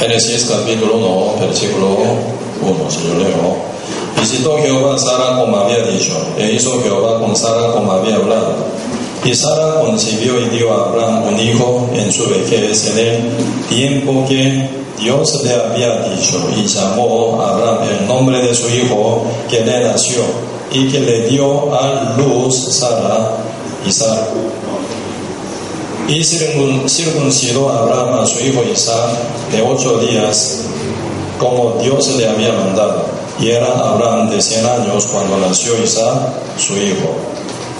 Génesis capítulo 1, versículo 1, si yo leo. Visitó Jehová a Sara como había dicho, e hizo Jehová con Sara como había hablado. Y Sara concibió y dio a Abraham un hijo en su vejez, en el tiempo que Dios le había dicho, y llamó a Abraham el nombre de su hijo que le nació, y que le dio a luz Sara, Isaac. Y circuncidó a Abraham a su hijo Isaac de ocho días, como Dios le había mandado. Y era Abraham de cien años cuando nació Isaac, su hijo.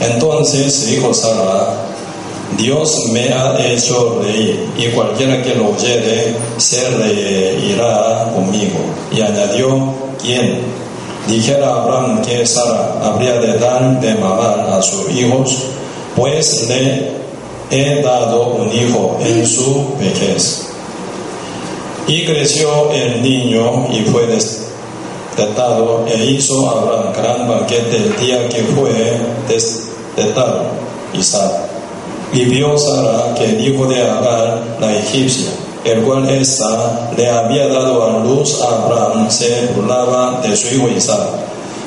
Entonces dijo Sara, Dios me ha hecho reír, y cualquiera que lo oyere se reirá conmigo. Y añadió, ¿quién? Dijera Abraham que Sara habría de dar de mamar a sus hijos, pues le he dado un hijo en su vejez. Y creció el niño y fue destetado e hizo Abraham gran banquete el día que fue destetado Isaac. Y vio Sara que el hijo de Agar, la egipcia, el cual esta le había dado a luz a Abraham, se burlaba de su hijo Isaac.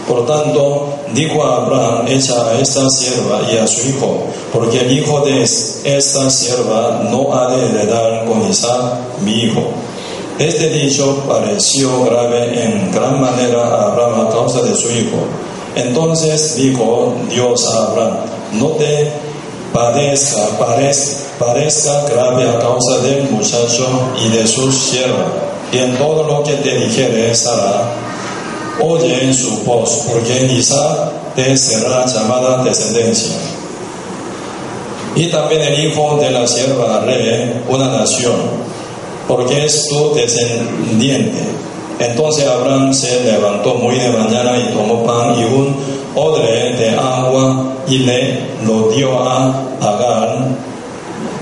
Por tanto, dijo a Abraham, echa a esta sierva y a su hijo, porque el hijo de esta sierva no ha de heredar con Isaac, mi hijo. Este dicho pareció grave en gran manera a Abraham a causa de su hijo. Entonces dijo Dios a Abraham, no te padezca, parezca grave a causa del muchacho y de su sierva. Y en todo lo que te dijere Sara, oye en su voz, porque Isaac te será llamada descendencia. Y también el hijo de la sierva rey, una nación, porque es tu descendiente. Entonces Abraham se levantó muy de mañana y tomó pan y un odre de agua y le lo dio a Agar,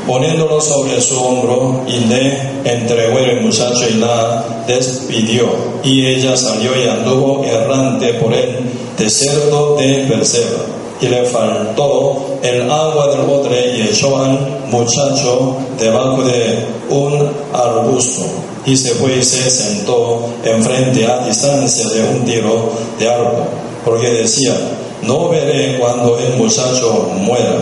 poniéndolo sobre su hombro y le entregó el muchacho y la despidió. Y ella salió y anduvo errante por el desierto de Berseba. Y le faltó el agua del odre y echó al muchacho debajo de un arbusto. Y se fue y se sentó enfrente a distancia de un tiro de árbol, porque decía, no veré cuando el muchacho muera.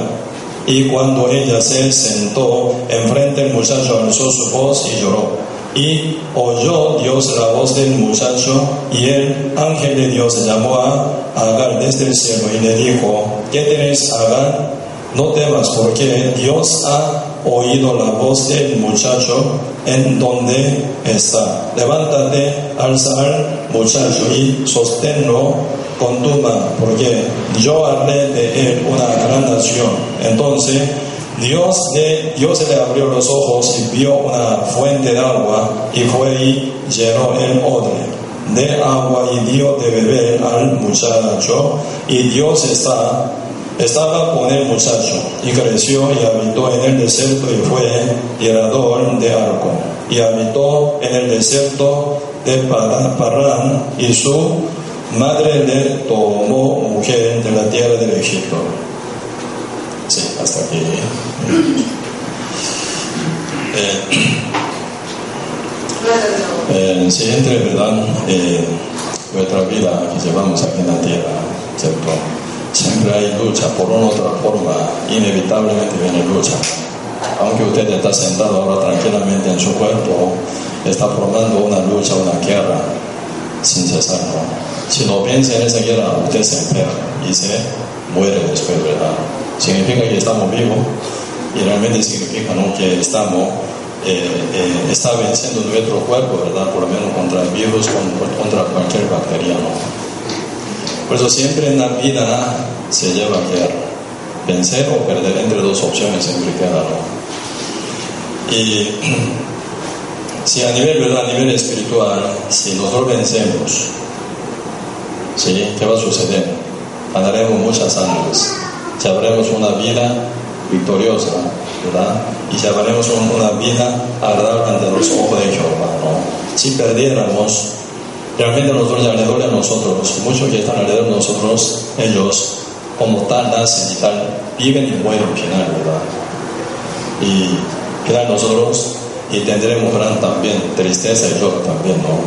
Y cuando ella se sentó enfrente el muchacho alzó su voz y lloró. Y oyó Dios la voz del muchacho y el ángel de Dios llamó a Agar desde el cielo y le dijo, ¿qué tenéis Agar? No temas porque Dios ha oído la voz del muchacho en donde está. Levántate, alza al muchacho y sosténlo con tu mano, porque yo haré de él una gran nación. Entonces Dios, de, Dios le abrió los ojos y vio una fuente de agua y fue y llenó el odre de agua y dio de beber al muchacho y Dios está estaba con el muchacho y creció y habitó en el desierto y fue tirador de arco y habitó en el desierto de Parán y su madre le tomó mujer de la tierra del Egipto. Sí, hasta aquí. Eh, el siguiente, ¿verdad? Eh, nuestra vida que llevamos aquí en la tierra, ¿cierto? Siempre hay lucha, por una u otra forma, inevitablemente viene lucha. Aunque usted está sentado ahora tranquilamente en su cuerpo, está formando una lucha, una guerra, sin cesar. Si no piensa en esa guerra, usted se enferma y se muere después, ¿verdad? Significa que estamos vivos y realmente significa que estamos eh, eh, está venciendo nuestro cuerpo, ¿verdad? Por lo menos contra el virus, contra cualquier bacteriano. Por eso siempre en la vida se lleva a guerra. Vencer o perder entre dos opciones siempre queda, ¿no? Y si a nivel, ¿verdad? A nivel espiritual, si nosotros vencemos, ¿sí? ¿Qué va a suceder? Ganaremos muchas almas. Llevaremos una vida victoriosa, ¿verdad? Y llevaremos una vida agradable ante los ojos de Jehová, ¿no? Si perdiéramos, realmente nosotros ya le duele a nosotros, muchos que están alrededor de nosotros, ellos como tal nacen y tal, viven y mueren al final, ¿verdad? Y quedan nosotros y tendremos gran también tristeza y dolor también, ¿no?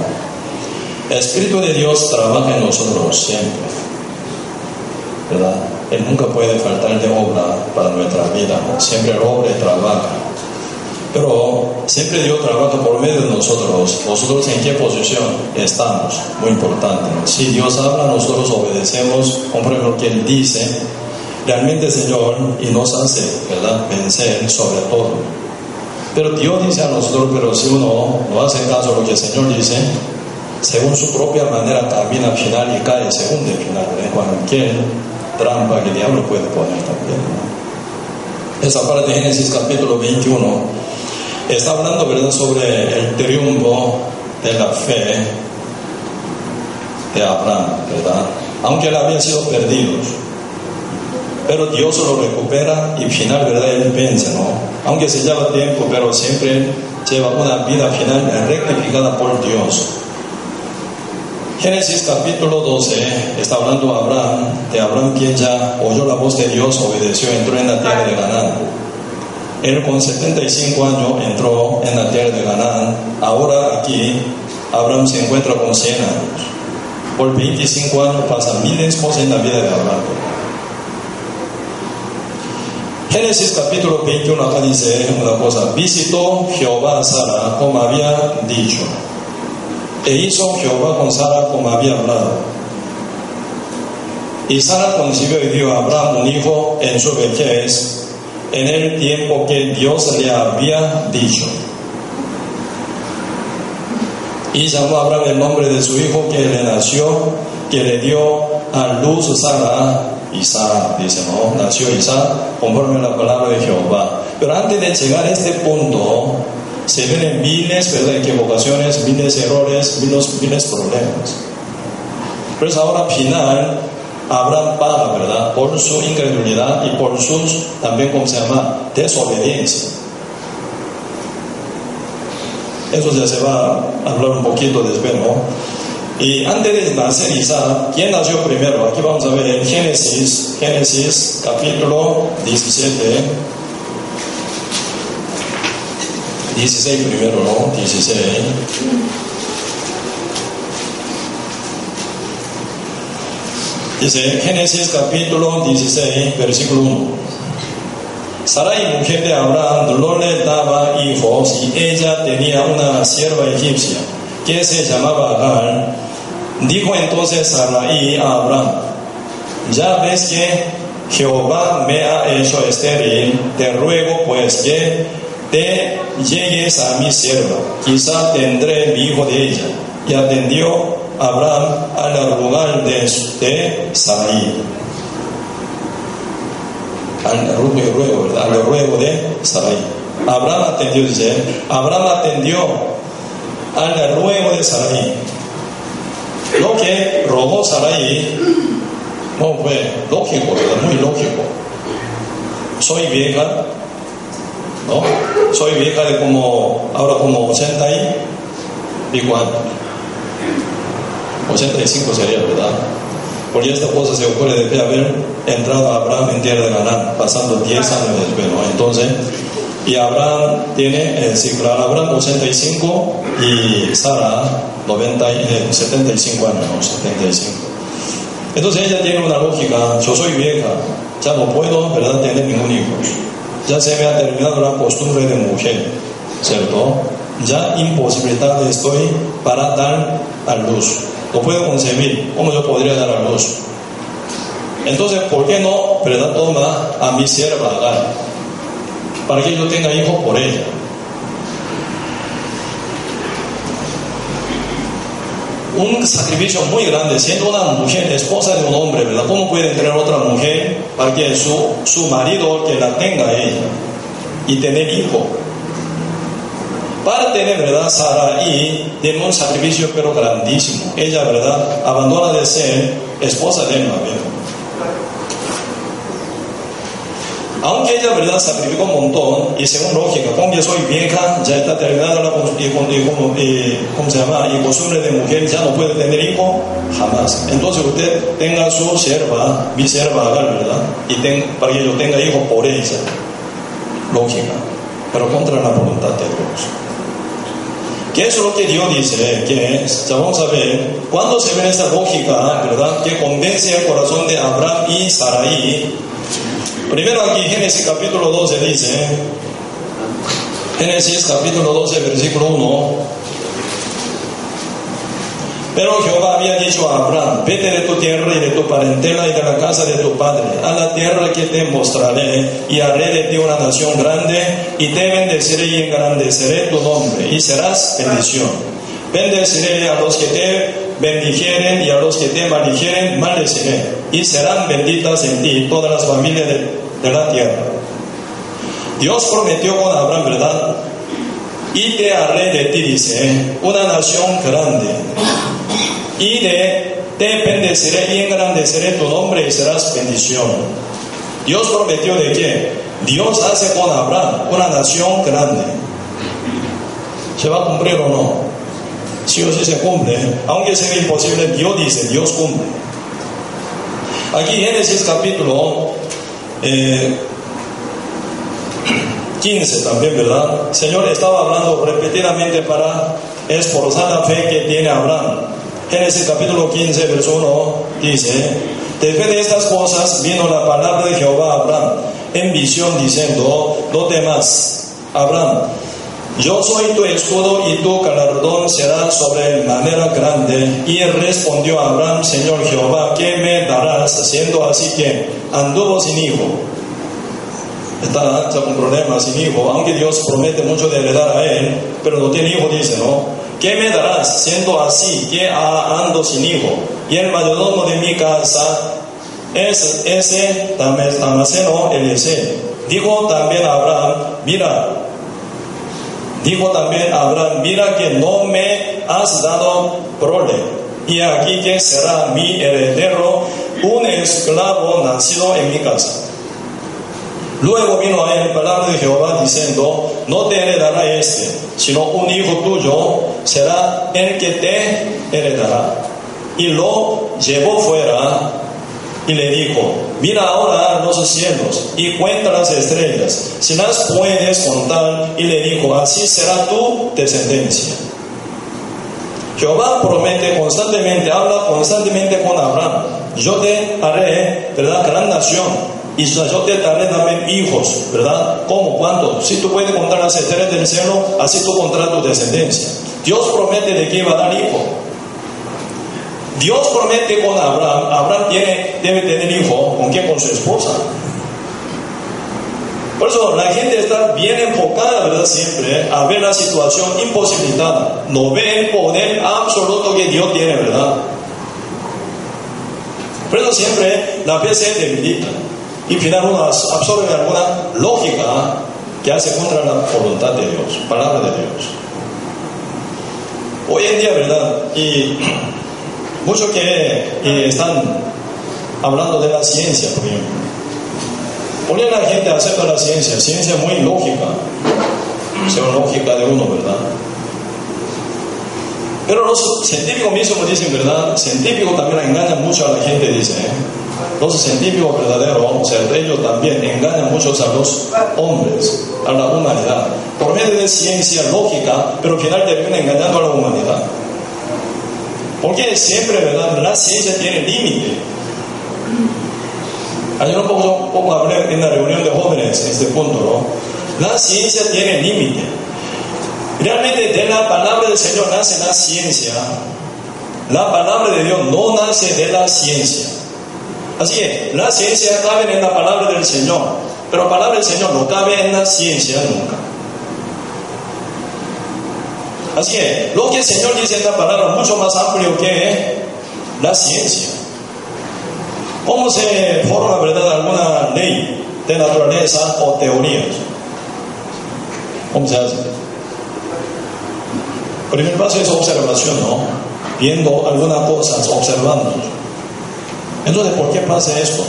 El Espíritu de Dios trabaja en nosotros siempre, ¿verdad? Él nunca puede faltar de obra para nuestra vida, siempre obra y trabaja. Pero siempre Dios trabaja por medio de nosotros. Nosotros en qué posición estamos, muy importante. Si Dios habla, nosotros obedecemos, conforme lo que Él dice, realmente Señor, y nos hace, ¿verdad?, vencer sobre todo. Pero Dios dice a nosotros, pero si uno no hace caso a lo que el Señor dice, según su propia manera camina al final y cae según el final, en cualquier trampa que el diablo puede poner también. Esa parte de Génesis capítulo 21 está hablando ¿verdad? sobre el triunfo de la fe de Abraham, ¿verdad? Aunque él había sido perdido. Pero Dios lo recupera y final, ¿verdad? Él vence, ¿no? Aunque se lleva tiempo, pero siempre lleva una vida final rectificada por Dios. Génesis capítulo 12 está hablando Abraham, de Abraham quien ya oyó la voz de Dios, obedeció, entró en la tierra de Canaán. Él con 75 años entró en la tierra de Canaán. Ahora aquí Abraham se encuentra con 100 años. Por 25 años pasan miles cosas en la vida de Abraham. Génesis capítulo 21 acá dice una cosa, visitó Jehová a Sara como había dicho, e hizo Jehová con Sara como había hablado. Y Sara concibió y dio a Abraham un hijo en su vejez, en el tiempo que Dios le había dicho. Y llamó Abraham el nombre de su hijo que le nació, que le dio a luz Sara, Isaac, dice, ¿no? Nació Isaac conforme a la palabra de Jehová. Pero antes de llegar a este punto, se ven miles de equivocaciones, miles de errores, miles, miles problemas. Pero es ahora final Abraham paga, ¿verdad? Por su incredulidad y por sus, también, como se llama? Desobediencia. Eso ya se va a hablar un poquito después, ¿no? Y antes de nacer Isaac, ¿quién nació primero? Aquí vamos a ver en Génesis, Génesis capítulo 17. 16 primero, ¿no? 16. Dice Génesis capítulo 16, versículo 1. Sarai, mujer de Abraham, no le daba hijos y ella tenía una sierva egipcia que se llamaba Agar. Dijo entonces Sarai a Abraham, ya ves que Jehová me ha hecho estéril, te ruego pues que te llegues a mi sierva, quizá tendré mi hijo de ella. Y atendió Abraham al lugar de, de Sarai. Al ruego. Al ruego de Sarai. Abraham atendió, dice, Abraham atendió al ruego de Sarai. Lo que rogó Sarai no fue lógico, muy lógico. Soy vieja, ¿no? Soy vieja de como, ahora como 80 y pico años. 85 sería, ¿verdad? Porque esta cosa se ocurre de haber entrado a Abraham en tierra de Canaán, pasando 10 años ¿no? Entonces, y Abraham tiene, eh, sí, Abraham 85 y Sara 90, 75 eh, años, ¿no? 75. Entonces ella tiene una lógica, yo soy vieja, ya no puedo, ¿verdad?, tener ningún hijo. Ya se me ha terminado la costumbre de mujer, ¿cierto? Ya imposibilitado estoy para dar a luz no puedo concebir cómo yo podría dar a luz. Entonces, ¿por qué no ¿verdad? toma a mi sierva Agar? Para que yo tenga hijos por ella. Un sacrificio muy grande, siendo una mujer, esposa de un hombre, ¿verdad? ¿Cómo puede tener otra mujer para que su, su marido que la tenga ella y tener hijo? Para tener, ¿verdad? Sara y tiene un sacrificio pero grandísimo. Ella, ¿verdad? Abandona de ser esposa de María. Aunque ella, ¿verdad? Sacrificó un montón y según lógica, como yo soy vieja, ya está terminada la como, ¿cómo se llama? Y costumbre de mujer, ya no puede tener hijo, jamás. Entonces usted tenga su sierva, mi sierva, ¿verdad? Y para que yo tenga hijo por ella. Lógica, pero contra la voluntad de Dios. ¿Qué es lo que Dios dice? ¿Qué es? Ya vamos a ver. ¿Cuándo se ve esta lógica, verdad? Que convence el corazón de Abraham y Sarai. Primero aquí Génesis capítulo 12 dice, Génesis capítulo 12 versículo 1. Pero Jehová había dicho a Abraham, vete de tu tierra y de tu parentela y de la casa de tu padre, a la tierra que te mostraré, y haré de ti una nación grande, y te bendeciré y engrandeceré tu nombre, y serás bendición. Bendeciré a los que te bendijeren y a los que te maldijeren, maldeciré, y serán benditas en ti todas las familias de, de la tierra. Dios prometió con Abraham, ¿verdad? Y te haré de ti, dice, una nación grande y de te bendeciré y engrandeceré tu nombre y serás bendición. Dios prometió de qué? Dios hace con Abraham una nación grande. ¿Se va a cumplir o no? Si o sí se cumple, aunque sea imposible, Dios dice, Dios cumple. Aquí Génesis capítulo 15 eh, también, ¿verdad? Señor estaba hablando repetidamente para esforzar la fe que tiene Abraham Génesis capítulo 15, verso 1 dice, después de estas cosas vino la palabra de Jehová a Abraham en visión diciendo, no temas, Abraham, yo soy tu escudo y tu galardón será sobre manera grande. Y respondió Abraham, Señor Jehová, ¿qué me darás? Siendo así que anduvo sin hijo. Está con problemas sin hijo, aunque Dios promete mucho de heredar a él, pero no tiene hijo, dice, ¿no? ¿Qué me darás siendo así que ando sin hijo? Y el mayordomo de mi casa es ese Damaseno Eliezer. Dijo también Abraham, mira, dijo también a Abraham, mira que no me has dado prole, y aquí que será mi heredero, un esclavo nacido en mi casa. Luego vino a él palabra de Jehová diciendo, no te heredará este, sino un hijo tuyo será el que te heredará. Y lo llevó fuera y le dijo, mira ahora los cielos y cuenta las estrellas, si las puedes contar. Y le dijo, así será tu descendencia. Jehová promete constantemente, habla constantemente con Abraham, yo te haré, ¿verdad?, gran nación y yo te daré también hijos, ¿verdad? ¿Cómo? ¿Cuánto? Si tú puedes contar las estrellas del cielo, así tú contarás tu descendencia. Dios promete de que iba a dar hijo. Dios promete con Abraham. Abraham tiene, debe tener hijo. ¿Con quién? Con su esposa. Por eso la gente está bien enfocada, ¿verdad? Siempre a ver la situación imposibilitada. No ve el poder absoluto que Dios tiene, ¿verdad? Por eso siempre la fe se debilita y finalmente uno absorbe alguna lógica que hace contra la voluntad de Dios, palabra de Dios. Hoy en día, ¿verdad? Y muchos que están hablando de la ciencia, por ejemplo. Hoy la gente acepta la ciencia, ciencia muy lógica, sea lógica de uno, ¿verdad? Pero los científicos mismos dicen, ¿verdad? Científicos también engañan mucho a la gente, dice. ¿eh? Los científicos verdaderos, o sea, ellos también engañan mucho a los hombres, a la humanidad, por medio de ciencia lógica, pero al final terminan engañando a la humanidad. Porque siempre, ¿verdad? La ciencia tiene límite. Ayer un poco, poco hablé en la reunión de jóvenes en este punto, ¿no? La ciencia tiene límite. Realmente de la palabra del Señor nace la ciencia. La palabra de Dios no nace de la ciencia. Así que la ciencia cabe en la palabra del Señor, pero la palabra del Señor no cabe en la ciencia nunca. Así que lo que el Señor dice en la palabra es mucho más amplio que la ciencia. ¿Cómo se forma, verdad, alguna ley de naturaleza o teorías? ¿Cómo se hace? El primer paso es observación, ¿no? Viendo algunas cosas, observando. Entonces, ¿por qué pasa esto?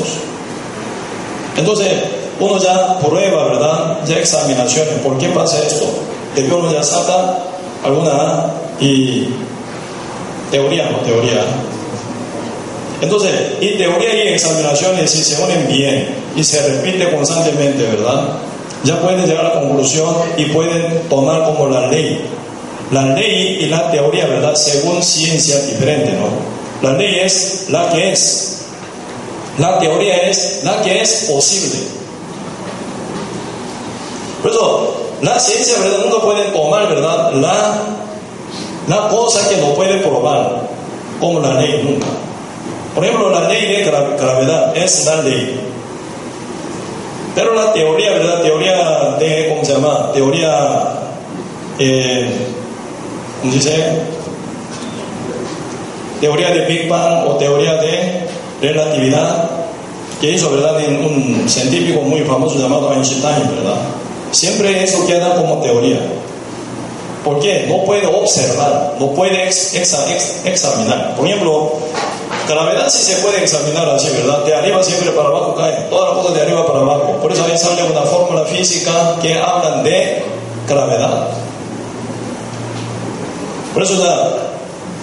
Entonces, uno ya prueba, ¿verdad? Ya examinaciones, ¿por qué pasa esto? De uno ya saca alguna y teoría, ¿no? Teoría. Entonces, y teoría y examinaciones, si se unen bien y se repite constantemente, ¿verdad? Ya pueden llegar a la conclusión y pueden tomar como la ley la ley y la teoría, ¿verdad? Según ciencia diferente, ¿no? La ley es la que es. La teoría es la que es posible. Por eso, la ciencia, ¿verdad? Nunca puede tomar, ¿verdad? La, la cosa que no puede probar, como la ley, nunca. Por ejemplo, la ley de gravedad es la ley. Pero la teoría, ¿verdad? Teoría de, ¿cómo se llama? Teoría, eh, ¿cómo dice? Teoría de Big Bang o teoría de relatividad, que hizo, ¿verdad? Un científico muy famoso llamado Einstein, ¿verdad? Siempre eso queda como teoría. ¿Por qué? No puede observar, no puede examinar. Por ejemplo, gravedad sí se puede examinar así, ¿verdad? De arriba siempre para abajo cae, todas las cosas de arriba para abajo. Por eso ahí sale una fórmula física que hablan de gravedad. Por eso ya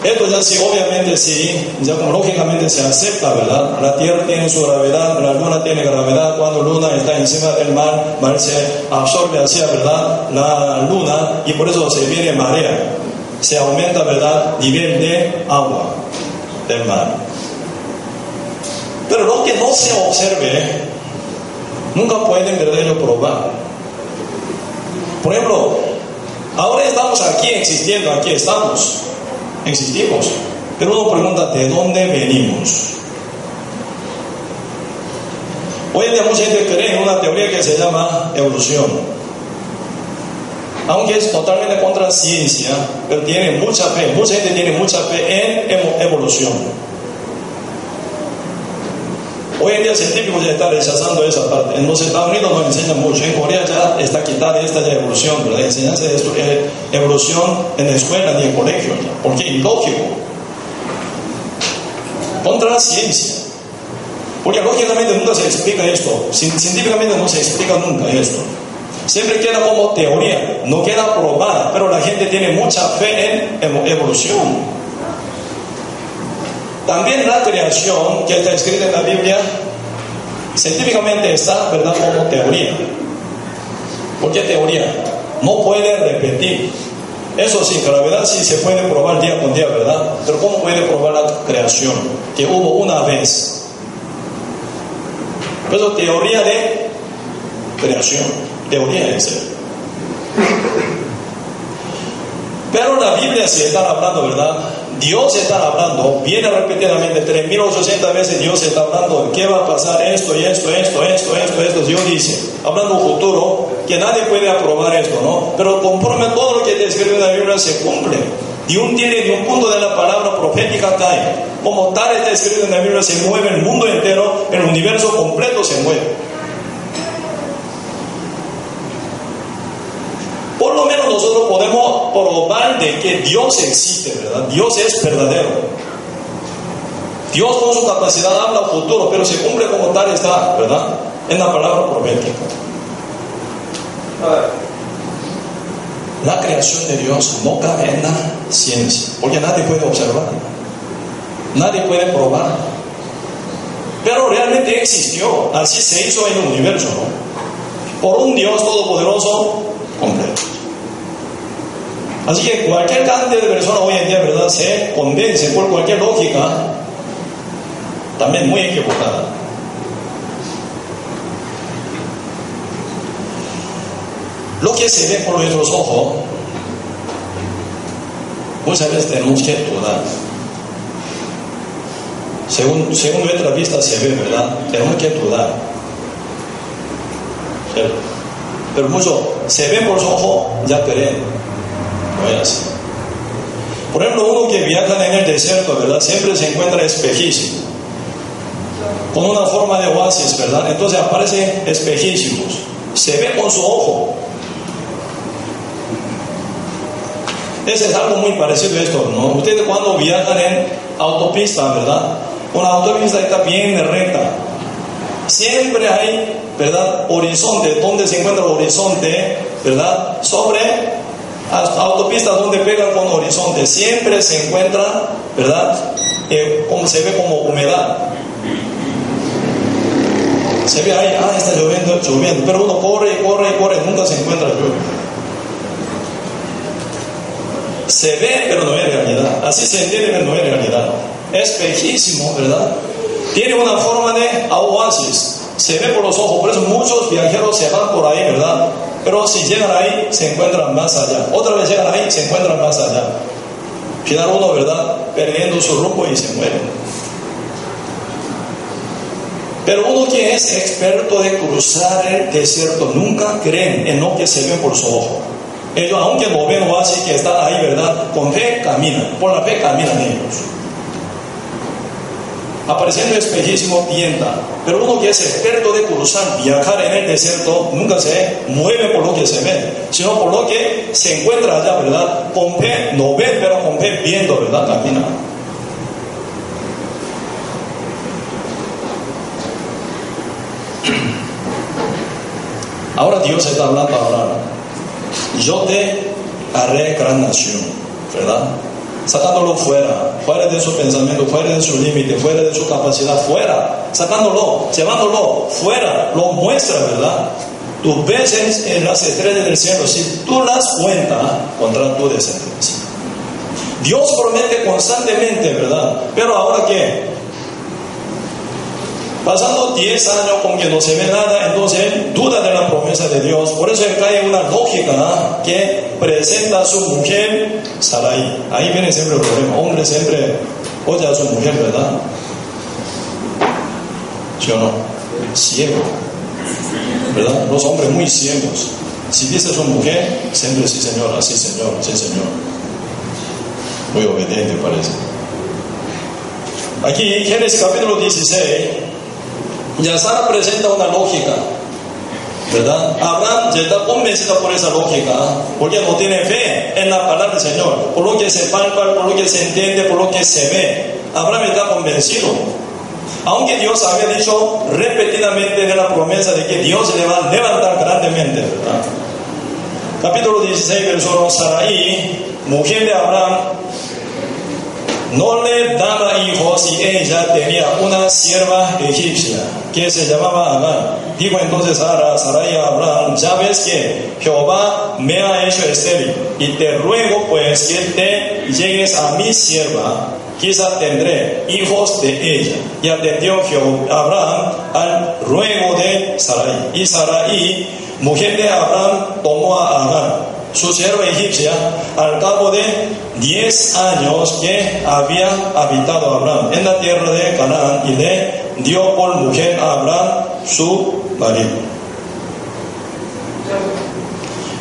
esto ya sí, obviamente sí, ya lógicamente se acepta, ¿verdad? La Tierra tiene su gravedad, la Luna tiene gravedad, cuando Luna está encima del mar, se absorbe hacia, ¿verdad? La Luna y por eso se viene marea, se aumenta, ¿verdad? Nivel de agua del mar. Pero lo que no se observe, nunca pueden, ¿verdad? probar. Por ejemplo, ahora estamos aquí existiendo, aquí estamos existimos. Pero uno pregunta, ¿de dónde venimos? Hoy en día mucha gente cree en una teoría que se llama evolución. Aunque es totalmente contra ciencia, pero tiene mucha fe, mucha gente tiene mucha fe en evolución. Hoy en día científicos ya están rechazando esa parte. En los Estados Unidos nos enseñan mucho. En Corea ya está quitada esta de evolución, ¿verdad? Enseñanza de eh, evolución en la escuela ni en colegio. Porque es ilógico. Contra la ciencia. Porque lógicamente nunca se explica esto. Científicamente no se explica nunca esto. Siempre queda como teoría, no queda probada, pero la gente tiene mucha fe en evolución. También la creación que está escrita en la Biblia científicamente está, ¿verdad?, como teoría. ¿Por qué teoría? No puede repetir. Eso sí, la verdad sí se puede probar día con día, ¿verdad? Pero ¿cómo puede probar la creación? Que hubo una vez. Eso teoría de creación. Teoría de ser. Pero la Biblia sí está hablando, ¿verdad? Dios está hablando, viene repetidamente, 3800 veces Dios está hablando, ¿qué va a pasar? Esto y esto, esto, esto, esto, esto. Dios dice, hablando futuro, que nadie puede aprobar esto, ¿no? Pero conforme todo lo que te escribe en la Biblia se cumple. Y un tiene de un punto de la palabra profética cae. Como tal está escrito en la Biblia, se mueve el mundo entero, el universo completo se mueve. Por lo menos nosotros podemos de que Dios existe, ¿verdad? Dios es verdadero. Dios con su capacidad habla futuro, pero se cumple como tal está, ¿verdad? En la palabra profética. La creación de Dios no cabe en la ciencia, porque nadie puede observar, nadie puede probar. Pero realmente existió, así se hizo en el universo. Por un Dios todopoderoso completo. Así que cualquier cantidad de personas hoy en día, ¿verdad?, se convence por cualquier lógica, también muy equivocada. Lo que se ve por nuestros ojos, muchas veces tenemos que dudar. Según, según nuestra vista se ve, ¿verdad? Tenemos que dudar. Pero, mucho se ve por los ojos, ya creen. Por ejemplo, uno que viaja en el desierto, ¿verdad? Siempre se encuentra espejísimo. Con una forma de oasis, ¿verdad? Entonces aparece espejísimos. Se ve con su ojo. Ese es algo muy parecido a esto, ¿no? Ustedes cuando viajan en autopista, ¿verdad? Una autopista está bien recta. Siempre hay, ¿verdad? Horizonte, donde se encuentra el horizonte, ¿verdad? Sobre autopistas donde pegan con horizonte, siempre se encuentra, ¿verdad? Se ve como humedad. Se ve ahí, ah, está lloviendo, lloviendo, pero uno corre y corre y corre, nunca se encuentra lluvia. Se ve, pero no es realidad. Así se entiende, pero no es realidad. Es bellísimo, ¿verdad? Tiene una forma de oasis. Se ve por los ojos. Por eso muchos viajeros se van por ahí, ¿verdad? Pero si llegan ahí, se encuentran más allá. Otra vez llegan ahí, se encuentran más allá. Final uno, ¿verdad? Perdiendo su rumbo y se muere. Pero uno que es experto de cruzar el desierto nunca creen en lo que se ve por su ojo. Ellos, aunque no ven o así que están ahí, ¿verdad? Con fe caminan, por la fe caminan ellos. Apareciendo espejísimo tienta. Pero uno que es experto de cruzar, viajar en el desierto, nunca se mueve por lo que se ve, sino por lo que se encuentra allá, ¿verdad? Con fe, no ven, pero con fe viendo, ¿verdad? Camina. Ahora Dios está hablando ahora. Yo te haré gran nación, ¿verdad? Sacándolo fuera, fuera de su pensamiento, fuera de su límite, fuera de su capacidad, fuera, sacándolo, llevándolo fuera, lo muestra, ¿verdad? Tú ves en las estrellas del cielo, si tú las cuentas contra tu descendencia. Dios promete constantemente, ¿verdad? Pero ahora qué? Pasando 10 años con que no se ve nada, entonces duda de la promesa de Dios. Por eso cae una lógica que presenta a su mujer Sarai. Ahí viene siempre el problema. Hombre siempre oye a su mujer, ¿verdad? ¿Sí o no? Ciego. ¿Verdad? Los hombres muy ciegos. Si dice su mujer, siempre sí, señor, así, señor, sí, señor. Muy obediente parece. Aquí, Génesis capítulo 16, ya Sara presenta una lógica, ¿verdad? Abraham ya está convencido por esa lógica, porque no tiene fe en la palabra del Señor, por lo que se palpa, por lo que se entiende, por lo que se ve. Abraham está convencido. Aunque Dios había dicho repetidamente de la promesa de que Dios le va a levantar grandemente, ¿verdad? Capítulo 16, verso 1, Sarai, mujer de Abraham, no le daba hijos y ella tenía una sierva egipcia que se llamaba Agar. Dijo entonces Sara, Sarai a Abraham, ya ves que Jehová me ha hecho estéril y te ruego pues que te llegues a mi sierva, quizá tendré hijos de ella. Y atendió Abraham al ruego de Sarai. Y Sarai, mujer de Abraham, tomó a Agar su sierva egipcia, al cabo de 10 años que había habitado Abraham en la tierra de Canaán y le dio por mujer a Abraham su marido.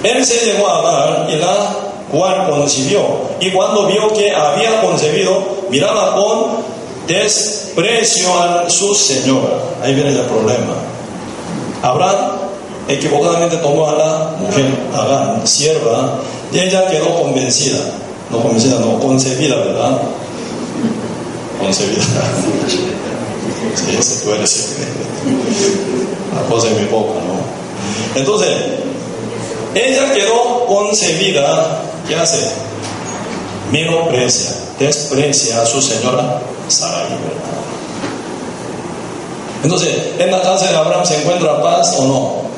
Él se llegó a Abraham y la cual concibió, y cuando vio que había concebido, miraba con desprecio a su señora. Ahí viene el problema. Abraham equivocadamente tomó a la mujer, a la sierva, y ella quedó convencida, no convencida, no, concebida, ¿verdad? Concebida. sí, se puede decir. La cosa en mi boca, ¿no? Entonces, ella quedó concebida, ¿qué hace? Menosprecia, desprecia a su señora Sarai, ¿verdad? Entonces, ¿en la casa de Abraham se encuentra paz o no?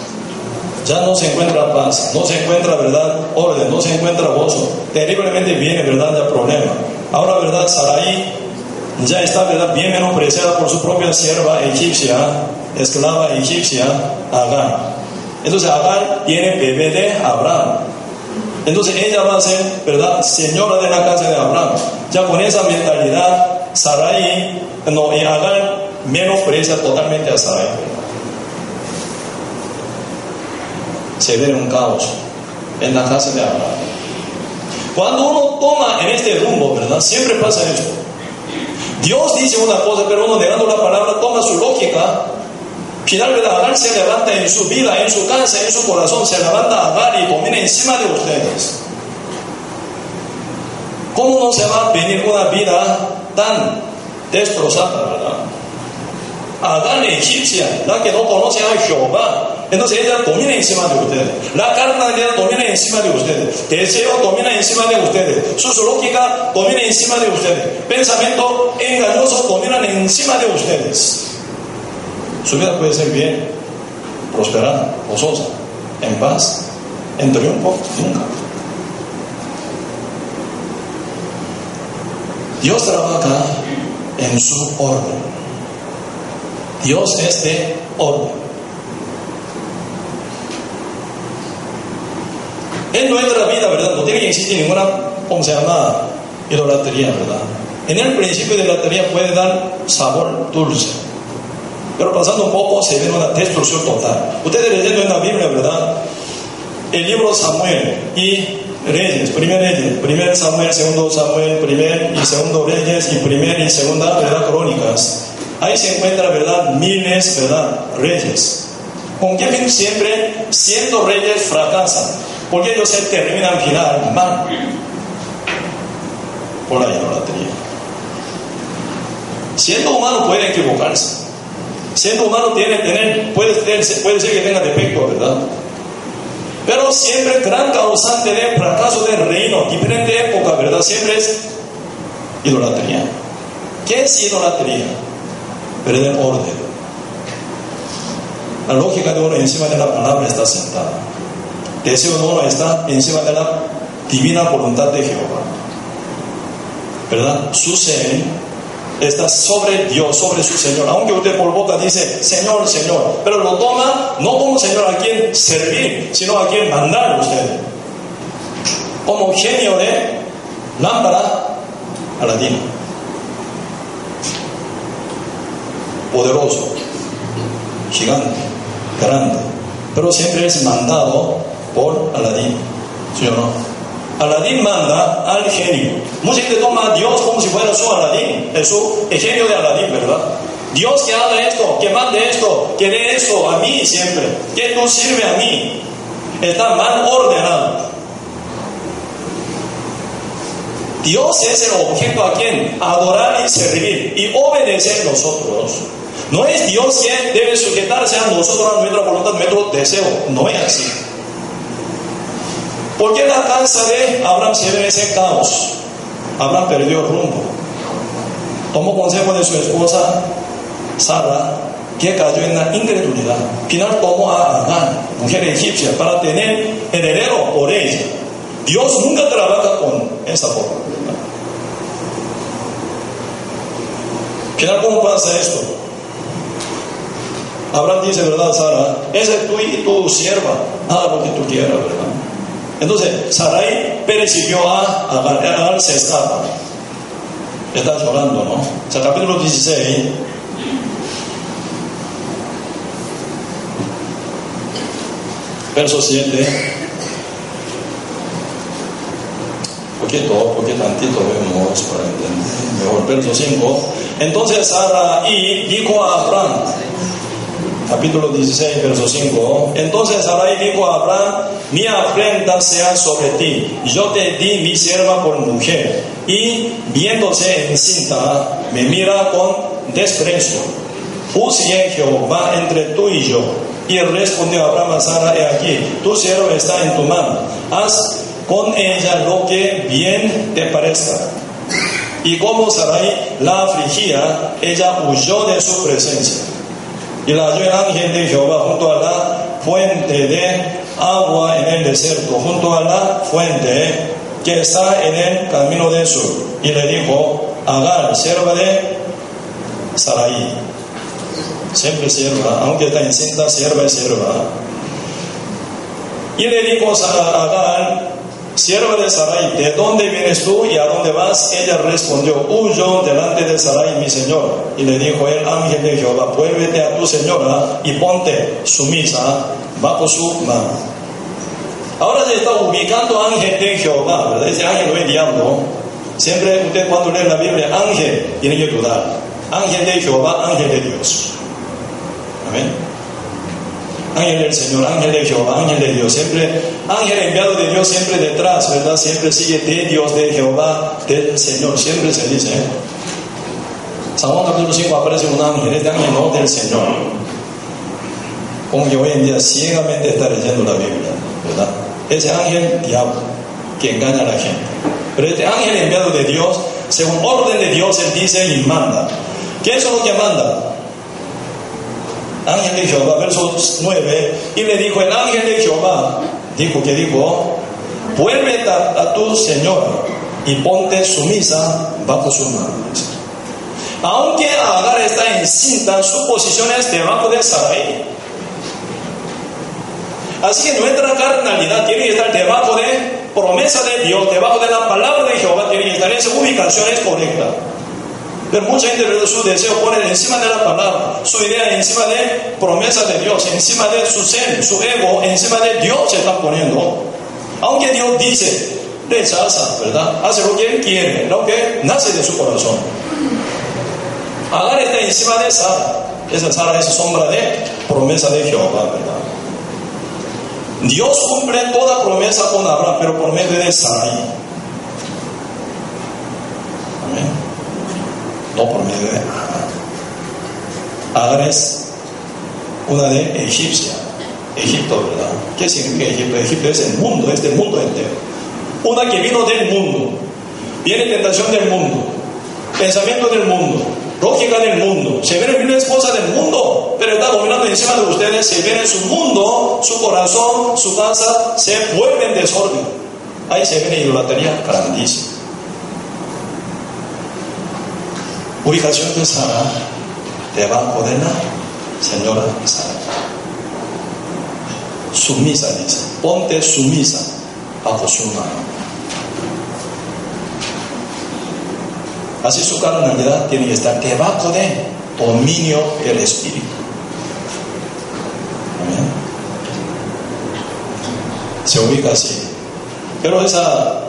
Ya no se encuentra paz, no se encuentra verdad, orden, no se encuentra gozo. Terriblemente viene verdad el problema. Ahora, verdad, Sarai ya está verdad bien menospreciada por su propia sierva egipcia, esclava egipcia, Agar. Entonces Agar tiene bebé de Abraham. Entonces ella va a ser, ¿verdad?, señora de la casa de Abraham. Ya con esa mentalidad, Sarai, no, y Agar menosprecia totalmente a Sarai. Se ve un caos en la casa de Abraham. Cuando uno toma en este rumbo, ¿verdad? Siempre pasa esto. Dios dice una cosa, pero uno negando la palabra toma su lógica. Finalmente Agar se levanta en su vida, en su casa, en su corazón, se levanta a Agar y domina encima de ustedes. ¿Cómo no se va a venir una vida tan destrozada, verdad? Adán egipcia, la que no conoce a Jehová, entonces ella domina encima de ustedes. La carnalidad domina encima de ustedes. Deseo domina encima de ustedes. Su lógica domina encima de ustedes. Pensamiento engañoso domina encima de ustedes. Su vida puede ser bien, prosperada, gozosa, en paz, en triunfo, nunca. Dios trabaja en su orden. Dios es de orden. En nuestra vida, ¿verdad? No que existir ninguna, ¿cómo se llama? Idolatría, ¿verdad? En el principio de la idolatría puede dar sabor dulce. Pero pasando un poco se ve una destrucción total. Ustedes leyendo en la Biblia, ¿verdad? El libro Samuel y Reyes, primer Reyes, primer Samuel, segundo Samuel, primer y segundo Reyes y primer y segunda, ¿verdad? Crónicas. Ahí se encuentra, ¿verdad? Miles, ¿verdad? Reyes. ¿Con qué fin siempre siendo reyes fracasan? Porque ellos se terminan al final mal por la idolatría. Siendo humano puede equivocarse. Siendo humano tiene tener, puede, puede ser que tenga defecto, ¿verdad? Pero siempre gran causante de fracaso del reino, diferente época, ¿verdad? Siempre es idolatría. ¿Qué es idolatría? Perder orden. La lógica de uno encima de la palabra está sentada. Deseo de uno está encima de la divina voluntad de Jehová. ¿Verdad? Su ser está sobre Dios, sobre su Señor. Aunque usted por boca dice, Señor, Señor, pero lo toma no como Señor a quien servir, sino a quien mandar usted. Como genio de lámpara aladino. Poderoso, gigante, grande, pero siempre es mandado por Aladín. ¿Sí o no? Aladín manda al genio. Mucha gente toma a Dios como si fuera su Aladín, es su genio de Aladín, ¿verdad? Dios que haga esto, que mande esto, que dé esto a mí siempre, que tú sirve a mí. Está mal ordenado. Dios es el objeto a quien adorar y servir y obedecer nosotros. No es Dios quien debe sujetarse a nosotros, a nuestra voluntad, a nuestro deseo. No es así. ¿Por qué la casa de Abraham se ve ese caos? Abraham perdió el rumbo. Tomó consejo de su esposa Sara, que cayó en la incredulidad. Final tomó a Agar, mujer egipcia, para tener heredero por ella. Dios nunca trabaja con esa forma. Final, ¿cómo pasa esto? Abraham dice, ¿verdad, Sara? Ese es tú y tu sierva, haga lo que tú quieras, ¿verdad? Entonces, Sarai persiguió a Agar se escapa. Está llorando, ¿no? O sea, capítulo 16. Verso 7. Poquito, poquito tantito vemos para entender mejor. Verso 5. Entonces Sarai dijo a Abraham, capítulo 16, verso 5. Entonces Sarai dijo a Abraham, mi afrenta sea sobre ti, yo te di mi sierva por mujer. Y viéndose encinta, me mira con desprecio. En Jehová entre tú y yo. Y respondió Abraham a Sara, he aquí, tu siervo está en tu mano. Haz con ella lo que bien te parezca. Y como Sarai la afligía, ella huyó de su presencia. Y la halló el ángel de Jehová junto a la fuente de agua en el desierto, junto a la fuente que está en el camino del sur. Y le dijo, Agar, sierva de Sarai. Siempre sierva, aunque está encinta, sierva es sierva. Y le dijo a Agar, Sierva de Sarai, ¿de dónde vienes tú y a dónde vas? Ella respondió, huyo delante de Sarai, mi señor. Y le dijo el ángel de Jehová, vuélvete a tu señora y ponte sumisa bajo su mano. Ahora se está ubicando ángel de Jehová, ¿verdad? Ese ángel no es diablo. Siempre usted cuando lee la Biblia, ángel, tiene que dudar. Ángel de Jehová, ángel de Dios. Amén. Ángel del Señor, ángel de Jehová, ángel de Dios, siempre, ángel enviado de Dios siempre detrás, ¿verdad? Siempre sigue de Dios, de Jehová, del Señor, siempre se dice. ¿eh? San Juan capítulo 5 aparece un ángel, este ángel no del Señor. Como que hoy en día ciegamente está leyendo la Biblia, ¿verdad? Ese ángel, diablo, que engaña a la gente. Pero este ángel enviado de Dios, según orden de Dios, él dice y manda. ¿Qué es lo que manda? Ángel de Jehová, verso 9, y le dijo el ángel de Jehová, dijo que dijo, vuelve a, tu Señor y ponte sumisa bajo su mano. Aunque Agar está encinta, su posición es debajo de Sarai. Así que nuestra carnalidad tiene que estar debajo de promesa de Dios, debajo de la palabra de Jehová, tiene que estar en esa ubicación es correcta. Pero mucha gente su deseo pone encima de la palabra, su idea encima de promesa de Dios, encima de su ser, su ego, encima de Dios se está poniendo. Aunque Dios dice, rechaza, ¿verdad? Hace lo que Él quiere, lo que nace de su corazón. Agar está encima de Sara. Esa Sara es sombra de promesa de Jehová, ¿verdad? Dios cumple toda promesa con Abraham, pero por medio de Sarai. No por medio de es una de egipcia. Egipto, ¿verdad? ¿Qué significa Egipto? Egipto es el mundo, es del mundo entero. Una que vino del mundo. Viene tentación del mundo. Pensamiento del mundo lógica del mundo. Se ven miles cosas del mundo, pero está dominando encima de ustedes. Se ven en su mundo, su corazón, su casa, se vuelve en desorden. Ahí se ve idolatría grandísima. Ubicación de Sara, debajo de la señora Sara. Sumisa dice, ponte sumisa bajo su mano. Así su carnalidad tiene que estar debajo de dominio del Espíritu. Amén. Se ubica así. Pero esa,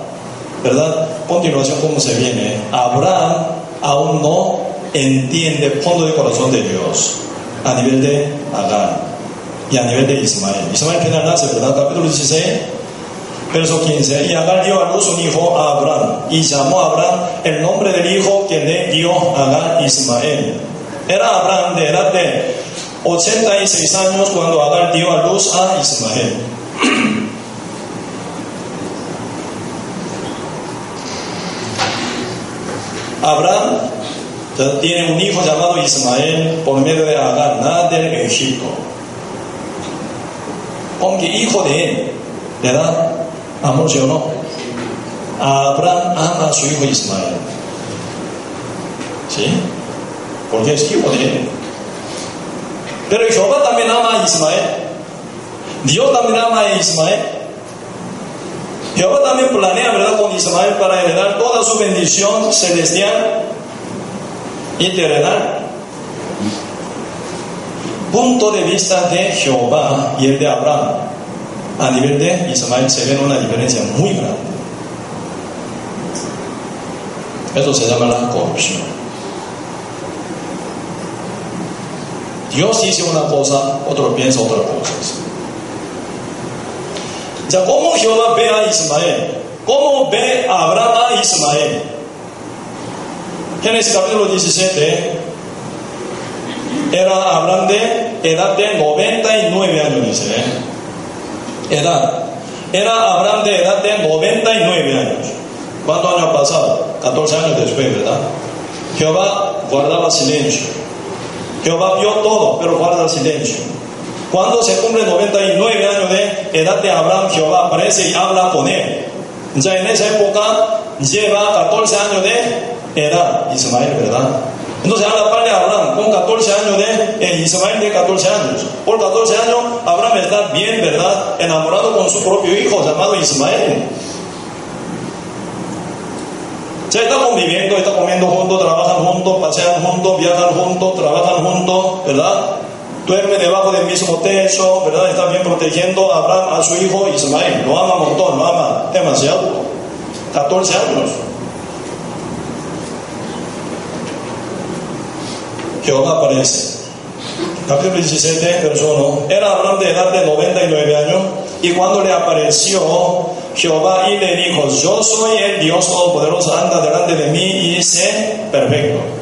¿verdad? Continuación, ¿cómo se viene? Abraham aún no entiende fondo del corazón de Dios a nivel de Agar y a nivel de Ismael. Ismael final nace, ¿verdad? Capítulo 16 Verso 15. Y Agar dio a luz un hijo a Abraham y llamó a Abraham el nombre del hijo que le dio a Agar Ismael. Era Abraham de edad de 86 años cuando Agar dio a luz a Ismael. Abraham tiene un hijo llamado Ismael por medio de Agar, del Egipto. Aunque hijo de él, ¿verdad? Amor, ¿sí o no? Abraham ama a su hijo Ismael. ¿Sí? Porque es hijo de él. Pero Jehová también ama a Ismael. Dios también ama a Ismael. Jehová también planea, ¿verdad?, con Ismael para heredar toda su bendición celestial y terrenal. Punto de vista de Jehová y el de Abraham a nivel de Ismael se ve una diferencia muy grande. Esto se llama la corrupción. Dios dice una cosa, otro piensa otra cosa. Ya, ¿cómo Jehová ve a Ismael? ¿Cómo ve Abraham a Ismael? Génesis capítulo 17 era Abraham de edad de 99 años, dice. edad. Era Abraham de edad de 99 años. ¿Cuántos años pasado? 14 años después, ¿verdad? Jehová guardaba silencio. Jehová vio todo, pero guarda silencio. Cuando se cumple 99 años de edad de Abraham, Jehová aparece y habla con él. Ya en esa época lleva 14 años de edad, Ismael, ¿verdad? Entonces habla padre Abraham con 14 años de eh, Ismael de 14 años. Por 14 años Abraham está bien, ¿verdad? Enamorado con su propio hijo llamado Ismael. Se está conviviendo, está comiendo juntos, trabajan juntos, pasean juntos, viajan juntos, trabajan juntos, ¿verdad? Duerme debajo del mismo techo, ¿verdad? Está bien protegiendo a Abraham a su hijo Ismael. Lo ama un montón, lo ama demasiado. 14 años. Jehová aparece. Capítulo 17, verso 1. Era Abraham de edad de 99 años y cuando le apareció Jehová y le dijo, yo soy el Dios Todopoderoso, anda delante de mí y sé perfecto.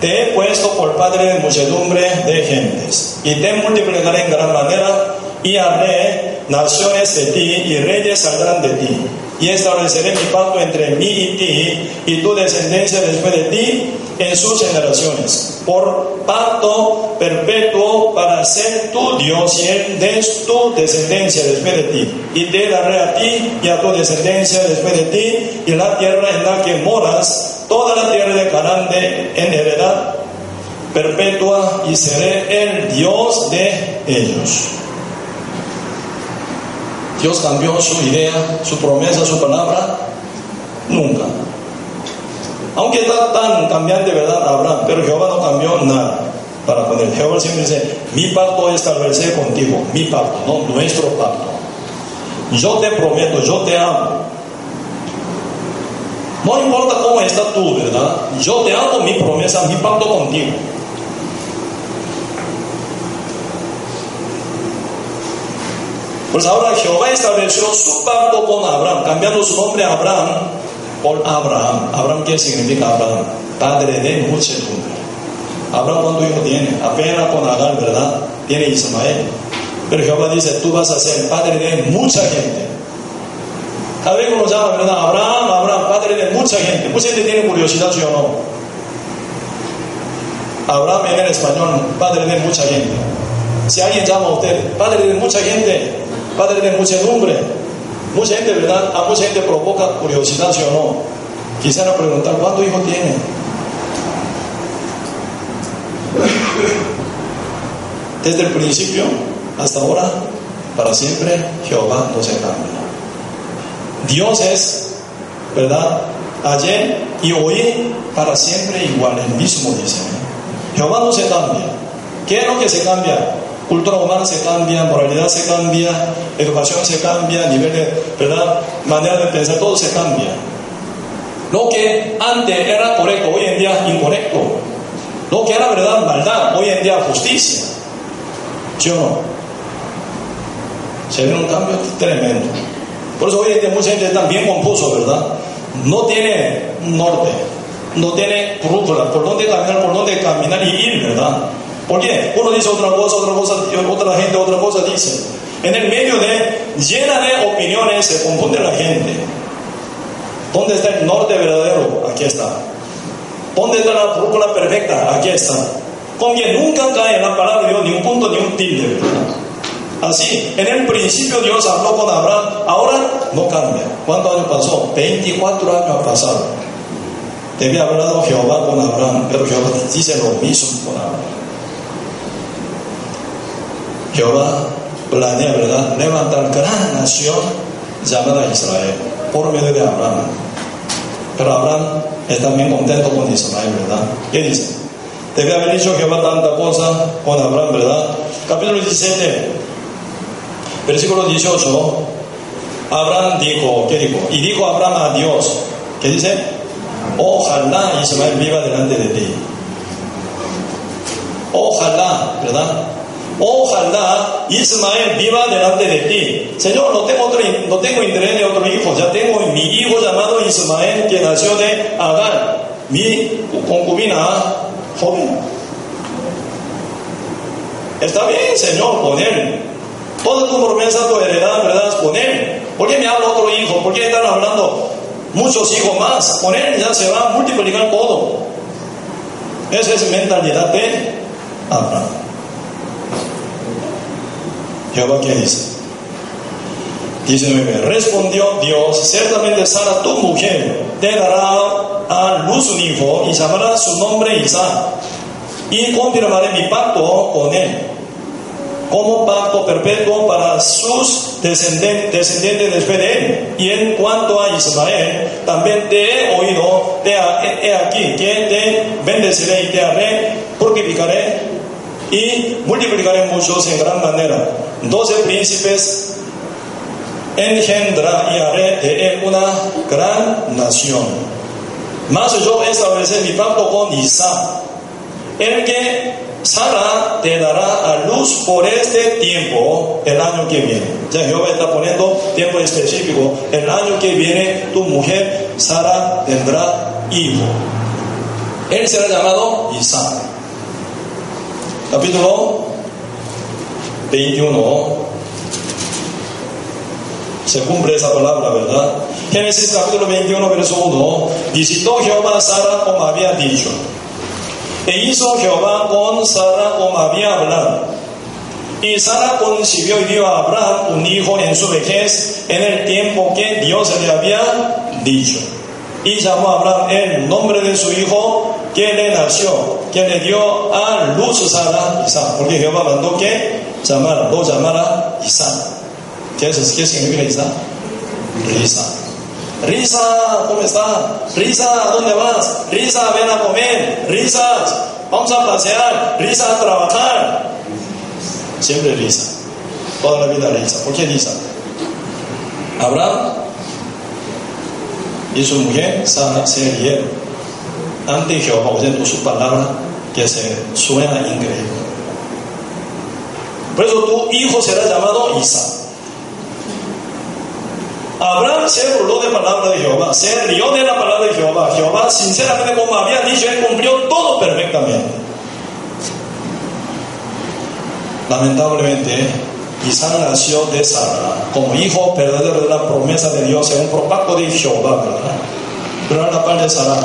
te he puesto por padre de muchedumbre de gentes, y te multiplicaré en gran manera, y haré naciones de ti, y reyes saldrán de ti. Y estableceré mi pacto entre mí y ti, y tu descendencia después de ti, en sus generaciones, por pacto perpetuo para ser tu Dios y él de tu descendencia después de ti. Y te daré a ti y a tu descendencia después de ti, y la tierra en la que moras, toda la tierra de Canaán en heredad perpetua y seré el Dios de ellos. Dios cambió su idea, su promesa, su palabra, nunca. Aunque está tan cambiante, ¿verdad? Abraham, pero Jehová no cambió nada para poner. Jehová siempre dice, mi pacto establecer contigo, mi pacto, no nuestro pacto. Yo te prometo, yo te amo, no importa cómo estás tú, ¿verdad? Yo te hago mi promesa, mi pacto contigo. Pues ahora Jehová estableció su pacto con Abraham, cambiando su nombre a Abraham por Abraham. Abraham, ¿qué significa Abraham? Padre de muchedumbre. Abraham, ¿cuánto hijo tiene? Apenas con Agar, ¿verdad? Tiene Ismael. Pero Jehová dice, tú vas a ser padre de mucha gente. Cada vez uno llama, ¿verdad? Abraham, Abraham, padre de mucha gente. Mucha gente tiene curiosidad, ¿sí o no? Abraham en el español, padre de mucha gente. Si alguien llama a usted, padre de mucha gente, padre de muchedumbre, mucha gente, ¿verdad? A mucha gente provoca curiosidad, ¿sí o no? Quisiera preguntar, ¿cuántos hijos tiene? Desde el principio hasta ahora, para siempre, Jehová no se cambia. Dios es, ¿verdad? Ayer y hoy para siempre igual, el mismo dice. Jehová no se cambia. ¿Qué es lo que se cambia? Cultura humana se cambia, moralidad se cambia, educación se cambia, nivel de, ¿verdad? Manera de pensar, todo se cambia. Lo que antes era correcto, hoy en día incorrecto. Lo que era verdad, maldad, hoy en día justicia. ¿Sí o no? Se ve un cambio tremendo. Por eso hoy en día mucha gente está bien confuso, ¿verdad? No tiene norte, no tiene brújula, por dónde caminar, por dónde caminar y ir, ¿verdad? ¿Por qué? Uno dice otra cosa, otra cosa, otra gente otra cosa dice. En el medio de llena de opiniones se confunde la gente. ¿Dónde está el norte verdadero? Aquí está. ¿Dónde está la brújula perfecta? Aquí está. Con quien nunca cae la palabra de Dios ni un punto ni un tilde. Así, en el principio Dios habló con Abraham, ahora no cambia. ¿Cuántos años pasó? 24 años ha pasado. Debía haber hablado Jehová con Abraham, pero Jehová dice lo mismo con Abraham. Jehová planea, ¿verdad?, levantar gran nación llamada Israel por medio de Abraham. Pero Abraham está bien contento con Israel, ¿verdad? ¿Qué dice? Debe haber dicho Jehová tanta cosa con Abraham, ¿verdad? Capítulo 17, Versículo 18, Abraham dijo, ¿qué dijo? Y dijo Abraham a Dios, ¿qué dice? Ojalá Ismael viva delante de ti. Ojalá, ¿verdad? Ojalá Ismael viva delante de ti. Señor, no tengo, otro, no tengo interés de otro hijo, ya tengo mi hijo llamado Ismael que nació de Agar, mi concubina joven. Está bien, Señor, con él. Toda tu promesa, tu heredad, ¿verdad? Con él. ¿Por qué me habla otro hijo? ¿Por qué están hablando muchos hijos más? Con él ya se va a multiplicar todo. Esa es mentalidad de Abraham. Jehová, ¿qué dice? Dice, respondió Dios, ciertamente Sara, tu mujer, te dará a luz un hijo y llamará su nombre Isaac. Y confirmaré mi pacto con él como pacto perpetuo para sus descendientes, descendientes después de él. Y en cuanto a Israel, también te he oído, te he aquí, que te bendeciré y te haré, purificaré y multiplicaré muchos en gran manera. Doce príncipes engendra y haré de él una gran nación. Mas yo estableceré mi pacto con Isaac, el que Sara te dará a luz por este tiempo el año que viene. Ya Jehová está poniendo tiempo específico. El año que viene tu mujer, Sara, tendrá hijo. Él será llamado Isaac. Capítulo 21. Se cumple esa palabra, ¿verdad? Génesis capítulo 21, verso 1. Visitó Jehová a Sara como había dicho. E hizo Jehová con Sara como había hablado. Y Sara concibió y dio a Abraham un hijo en su vejez en el tiempo que Dios le había dicho. Y llamó a Abraham el nombre de su hijo que le nació, que le dio a luz Sara, Isaac, porque Jehová mandó que llamara, lo llamara Isaac. ¿Qué, es, ¿Qué significa Isaac? Risa. Risa, ¿cómo está? Risa, ¿dónde vas? Risa, ven a comer. Risa, vamos a pasear. Risa, a trabajar. Siempre risa. Toda la vida risa. ¿Por qué risa? Abraham y su mujer Sara se rieron ante Jehová oyendo su palabra que se suena increíble. Por eso tu hijo será llamado Isaac. Abraham se burló de la palabra de Jehová, se rió de la palabra de Jehová. Jehová, sinceramente, como había dicho, él cumplió todo perfectamente. Lamentablemente, Isaac nació de Sara como hijo verdadero de la promesa de Dios en un propacto de Jehová, ¿verdad? Pero a la par de Sara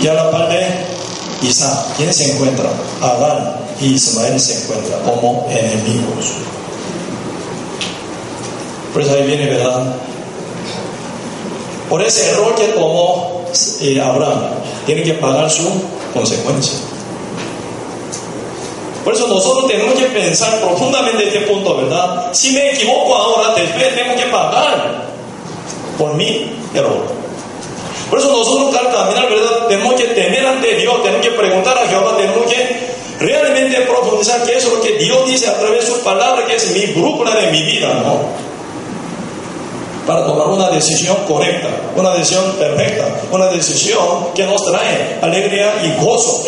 y a la par de Isaac, ¿quién se encuentra? Adán y Ismael se encuentran como enemigos. Por eso ahí viene, ¿verdad? Por ese error que tomó eh, Abraham, tiene que pagar su consecuencia. Por eso nosotros tenemos que pensar profundamente este punto, ¿verdad? Si me equivoco ahora, después tengo que pagar por mi error. Por eso nosotros al caminar, ¿verdad? Tenemos que temer ante Dios, tenemos que preguntar a Jehová, tenemos que realmente profundizar qué es lo que Dios dice a través de su palabra, que es mi brújula de mi vida, ¿no? Para tomar una decisión correcta, una decisión perfecta, una decisión que nos trae alegría y gozo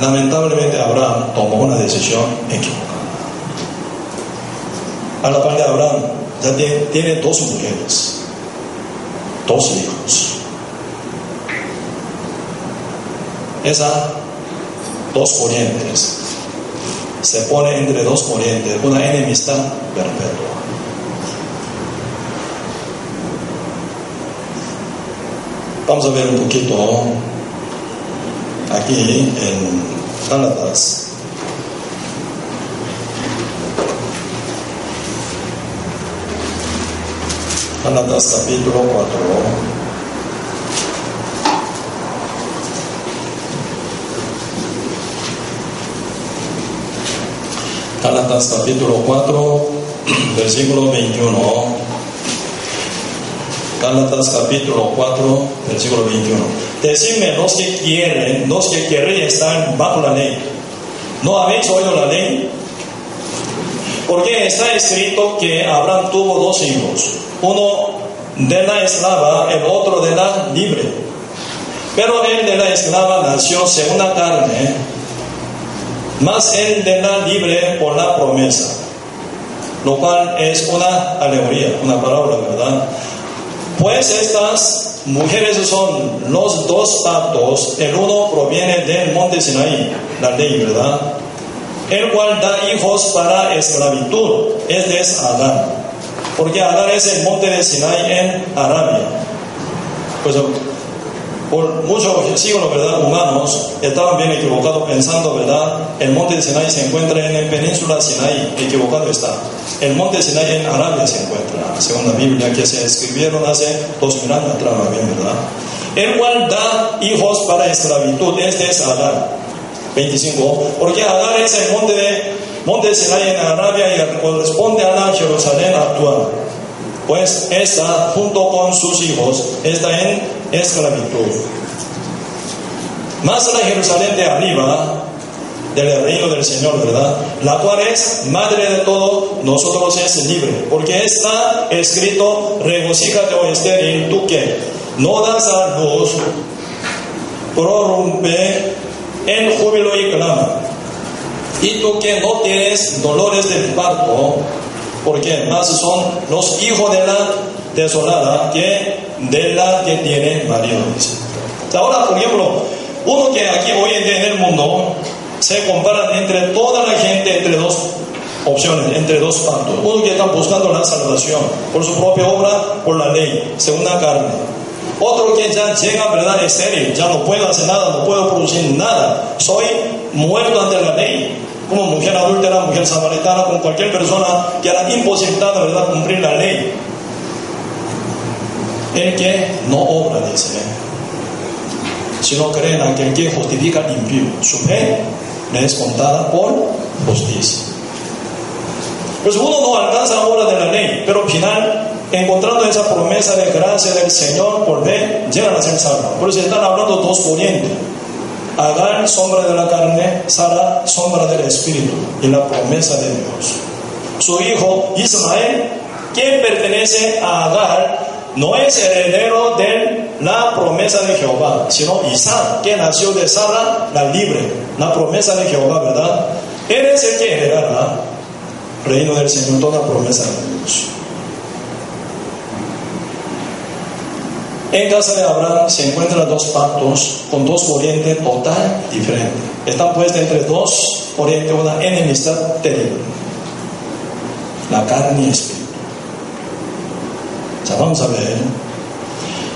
Lamentablemente Abraham tomó una decisión equivocada. A la par de Abraham ya tiene, dos mujeres, dos hijos. Esas dos corrientes se pone entre dos corrientes, una enemistad perpetua. Vamos a ver un poquito aquí en Gálatas. Gálatas capítulo 4. Gálatas capítulo 4, versículo 21. Gálatas capítulo 4, versículo 21. Decidme los que quieren, los que quieren estar bajo la ley. ¿No habéis oído la ley? Porque está escrito que Abraham tuvo dos hijos, uno de la esclava, el otro de la libre. Pero el de la esclava nació según la carne, más el de la libre por la promesa, lo cual es una alegoría, una palabra, ¿verdad? Pues estas mujeres son los dos pactos, el uno proviene del monte Sinaí, la ley, ¿verdad? El cual da hijos para esclavitud, este es Adán, porque Adán es el monte de Sinaí en Arabia. Pues por muchos siglos, ¿verdad? Humanos estaban bien equivocados pensando, ¿verdad? El monte Sinai se encuentra en la península Sinai, equivocado está. El monte Sinai en Arabia se encuentra, según la Biblia, que se escribieron hace dos mil años atrás, ¿verdad? El cual da hijos para esclavitud, este es Adán. 25, porque Adán es el monte de, monte Sinai en Arabia y corresponde a la Jerusalén actual. Pues esta, junto con sus hijos, está en esclavitud. Más la Jerusalén de arriba, del reino del Señor, ¿verdad? La cual es madre de todo, nosotros es libre, porque está escrito, regocíjate, o estéril, tú que no das a luz, prorrumpe en júbilo y clama. Y tú que no tienes dolores del parto, porque más son los hijos de la desolada que de la que tiene marido. Ahora, por ejemplo, uno que aquí hoy en día en el mundo se compara entre toda la gente entre dos opciones, entre dos pactos. Uno que está buscando la salvación por su propia obra, por la ley, según la carne. Otro que ya llega, ¿verdad? Estéril, ya no puedo hacer nada, no puedo producir nada. Soy muerto ante la ley. Como mujer adúltera, mujer samaritana, con cualquier persona que era imposibilitada, ¿verdad?, cumplir la ley. El que no obra, dice, sino cree en aquel que justifica limpio. Su fe le es contada por justicia. Pues uno no alcanza la obra de la ley, pero al final, encontrando esa promesa de gracia del Señor por fe, llegan a ser salvos. Por eso están hablando dos ponientes. Agar, sombra de la carne, Sara, sombra del Espíritu, y la promesa de Dios. Su hijo Ismael, quien pertenece a Agar, no es heredero de la promesa de Jehová, sino Isaac, que nació de Sara, la libre, la promesa de Jehová, ¿verdad? Él es el que heredará reino del Señor, toda promesa de Dios. En casa de Abraham se encuentran dos pactos con dos corrientes total diferentes. Están puestas entre dos corrientes una enemistad terrible. La carne y el espíritu. Ya vamos a ver.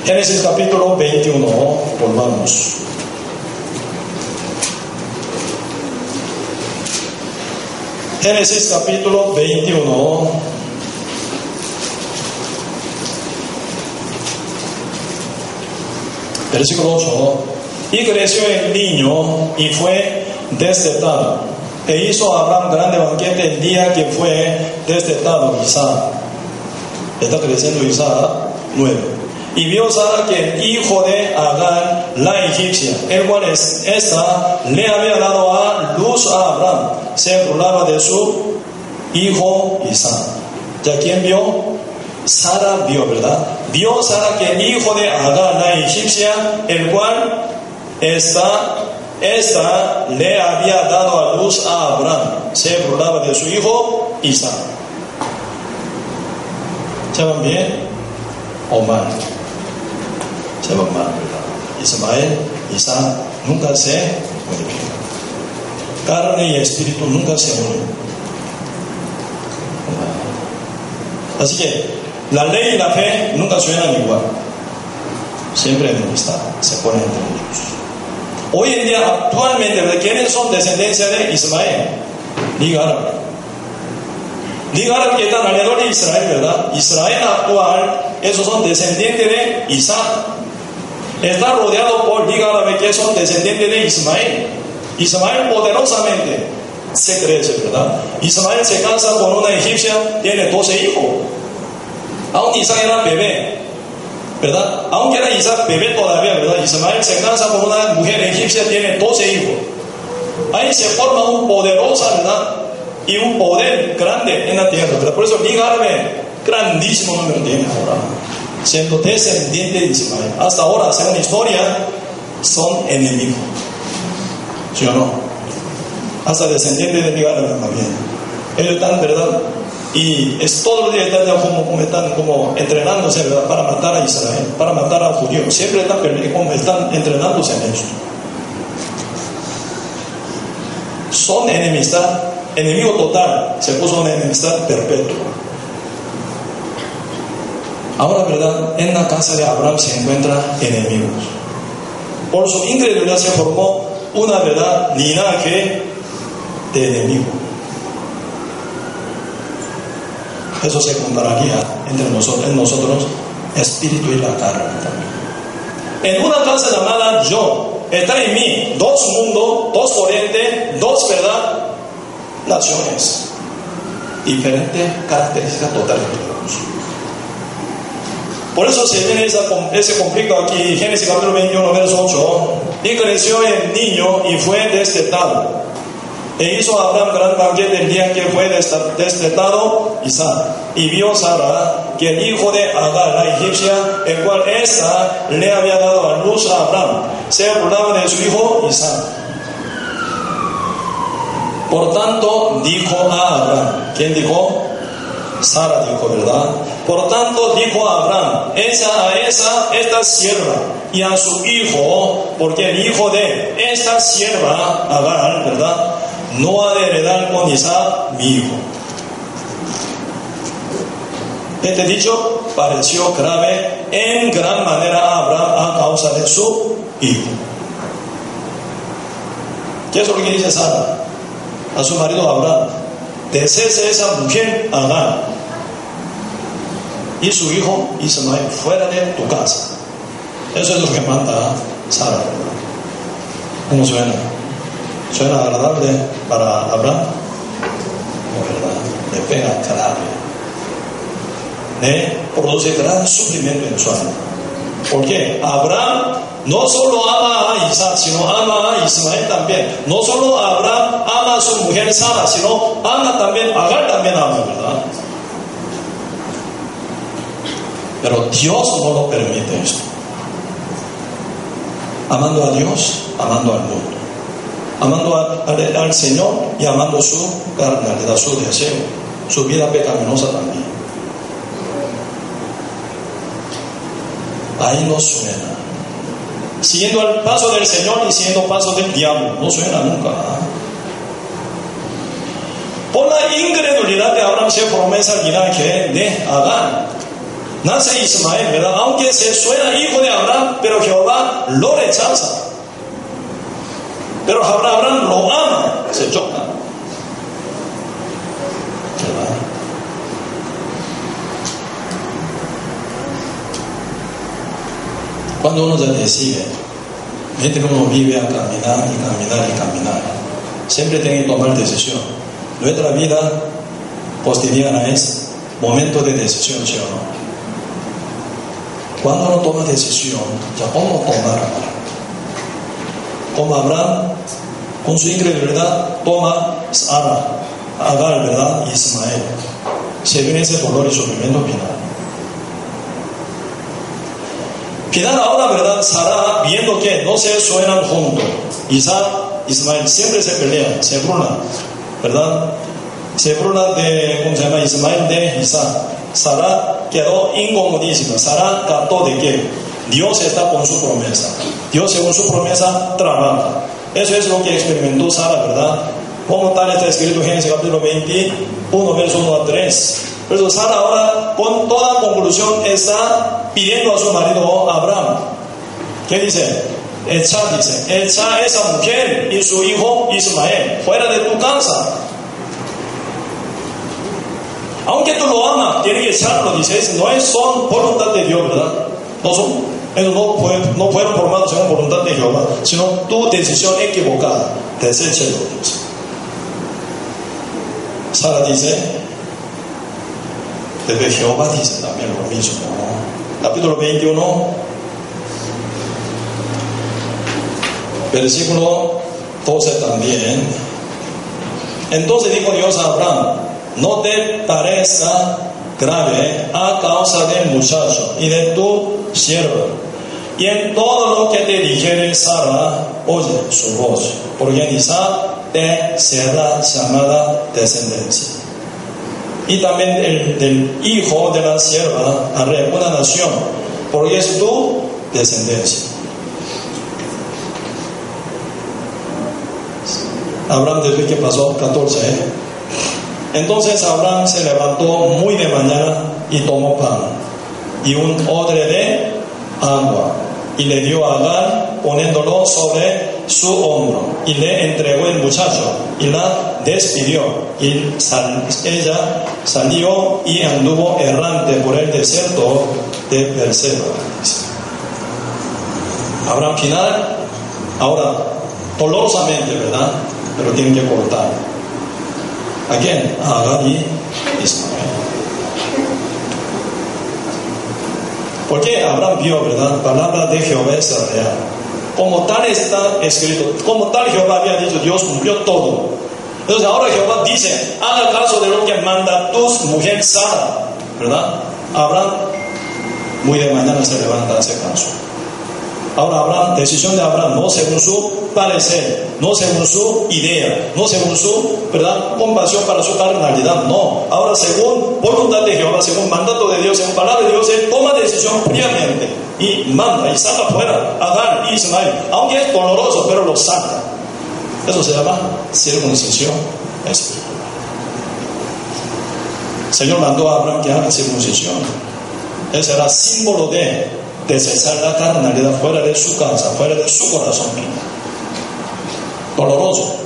Génesis capítulo 21, volvamos. Génesis capítulo 21. Versículo 8. Y creció el niño y fue destetado. E hizo Abraham grande banquete el día que fue destetado Isaac. Está creciendo Isaac 9. Y vio Sara que el hijo de Agar, la egipcia, el cual es, esta le había dado a luz a Abraham, se burlaba de su hijo Isaac. ¿Ya quién vio? Sara vio, ¿verdad? Vio Sara que el hijo de Agar, la egipcia, el cual esta, esta le había dado a luz a Abraham, se burlaba de su hijo Isaac. ¿Se van bien o mal? Se van mal, ¿verdad? Ismael, Isaac nunca se. Carne y espíritu nunca se unen. Así que la ley y la fe nunca suenan igual. Siempre enemistad se ponen entre ellos. Hoy en día, actualmente, ¿quiénes son descendencia de Ismael? Liga árabe. Liga árabe que está alrededor de Israel, ¿verdad? Israel actual, esos son descendientes de Isaac. Está rodeado por Liga árabe que son descendientes de Ismael. Ismael poderosamente se crece, ¿verdad? Ismael se casa con una egipcia, tiene 12 hijos. Aún Isaac era bebé, ¿verdad? Aunque era Isaac bebé todavía, ¿verdad? Ismael se casa con una mujer egipcia, tiene 12 hijos. Ahí se forma un poderosa, ¿verdad? Y un poder grande en la tierra, ¿verdad? Por eso Liga Árabe, grandísimo número tiene ahora, siendo descendiente de Ismael. Hasta ahora, según la historia, son enemigos. ¿Sí o no? hasta descendientes de mi también. Ellos están, ¿verdad? Y es todo el día están como, están como entrenándose. Para matar a Israel, para matar a judíos. Siempre están, como están entrenándose en esto. Son enemistad, enemigo total, se puso una enemistad perpetua. Ahora, ¿verdad? En la casa de Abraham se encuentran enemigos. Por su incredulidad se formó una, ¿verdad? Linaje de enemigo. Eso se compararía entre nosotros, en nosotros, espíritu y la carne también. En una casa llamada yo, está en mí dos mundos, dos corrientes, dos verdad, naciones, diferentes características totales. Por eso se viene ese conflicto aquí, Génesis capítulo 21, verso 8. Y creció el niño y fue destetado e hizo Abraham gran banquete el día que fue destetado Isaac. Y vio Sara que el hijo de Agar, la egipcia, el cual esa le había dado a luz a Abraham, se burlaba de su hijo Isaac. Por tanto, dijo a Abraham, ¿quién dijo? Sara dijo, ¿verdad? Por tanto dijo a Abraham, esa a esa, esta sierva, y a su hijo, porque el hijo de esta sierva, Agar, ¿verdad? No ha de heredar con Isaac mi hijo. Este dicho pareció grave en gran manera a Abraham a causa de su hijo. ¿Qué es lo que dice Sara? A su marido Abraham, desece esa mujer Agar y su hijo Ismael fuera de tu casa. Eso es lo que manda Sara. ¿Cómo suena? ¿Suena agradable para Abraham? No, ¿verdad? Le pega grave. Le produce gran sufrimiento en su alma. ¿Por qué? Abraham no solo ama a Isaac, sino ama a Ismael también. No solo Abraham ama a su mujer Sara, sino ama también, Agar también ama, ¿verdad? Pero Dios no lo permite esto. Amando a Dios, amando al mundo. Amando al, Señor y amando su carnalidad, su deseo, su vida pecaminosa también. Ahí no suena. Siguiendo el paso del Señor y siguiendo el paso del diablo. No suena nunca. Por la incredulidad de Abraham se promesa linaje de Adán nace Ismael, ¿verdad? Aunque se suena hijo de Abraham, pero Jehová lo rechaza. Pero Abraham lo ama, se choca. Cuando uno se decide, gente como vive a caminar y caminar y caminar, siempre tiene que tomar decisión. Nuestra vida cotidiana es momento de decisión, ¿sí o no? Cuando uno toma decisión, ya cómo tomar. Como Abraham, con su incredulidad, toma Sara, Agar, ¿verdad? Y Ismael. Se viene ese dolor y sufrimiento final. Final ahora, ¿verdad? Sara, viendo que no se suenan juntos, Isaac, Ismael, siempre se pelean, se brunan, ¿verdad? Se brunan de, ¿cómo se llama? Ismael de Isaac. Sara quedó incomodísima. Sara captó de que Dios está con su promesa. Dios según su promesa trabaja. Eso es lo que experimentó Sara, ¿verdad? Como tal está escrito en Génesis capítulo 21, verso 1 a 3. Pero Sara ahora con toda conclusión está pidiendo a su marido Abraham. ¿Qué dice? Echa, dice, echa esa mujer y su hijo Ismael fuera de tu casa aunque tú lo amas, tiene que echarlo, dice, no es son voluntad de Dios, ¿verdad? No son, ellos no, fueron, no fueron formados según voluntad de Jehová, sino tu decisión equivocada, deséchelo. Sara dice, desde Jehová dice también lo mismo. Capítulo 21, versículo 12 también. Entonces dijo Dios a Abraham, no te parezca grave a causa del muchacho y de tu siervo. Y en todo lo que te dijere Sara, oye su voz, porque Isaac te será llamada descendencia. Y también el, hijo de la sierva haré una nación, porque es tu descendencia. Abraham desde que pasó 14, ¿eh? Entonces Abraham se levantó muy de mañana y tomó pan y un odre de agua y le dio a Agar poniéndolo sobre su hombro y le entregó el muchacho y la despidió y ella salió y anduvo errante por el desierto de Berseba. Abraham final, ahora dolorosamente, ¿verdad? Pero tiene que cortar. ¿A quién? Agar y Ismael. Porque Abraham vio, ¿verdad? Palabra de Jehová es real. Como tal está escrito, como tal Jehová había dicho, Dios cumplió todo. Entonces ahora Jehová dice, haga caso de lo que manda tus mujer Sara, ¿verdad? Abraham muy de mañana se levanta, hace caso. Ahora Abraham, decisión de Abraham, no según su parecer, no según su idea, no según su ¿verdad? compasión para su carnalidad, no. Ahora según voluntad de Jehová, según mandato de Dios, según palabra de Dios, él toma decisión fríamente y manda y saca fuera a Agar y Ismael, aunque es doloroso, pero lo saca. Eso se llama circuncisión espiritual. El Señor mandó a Abraham que haga circuncisión. Ese era símbolo de de cesar la carnalidad fuera de su casa, fuera de su corazón Doloroso,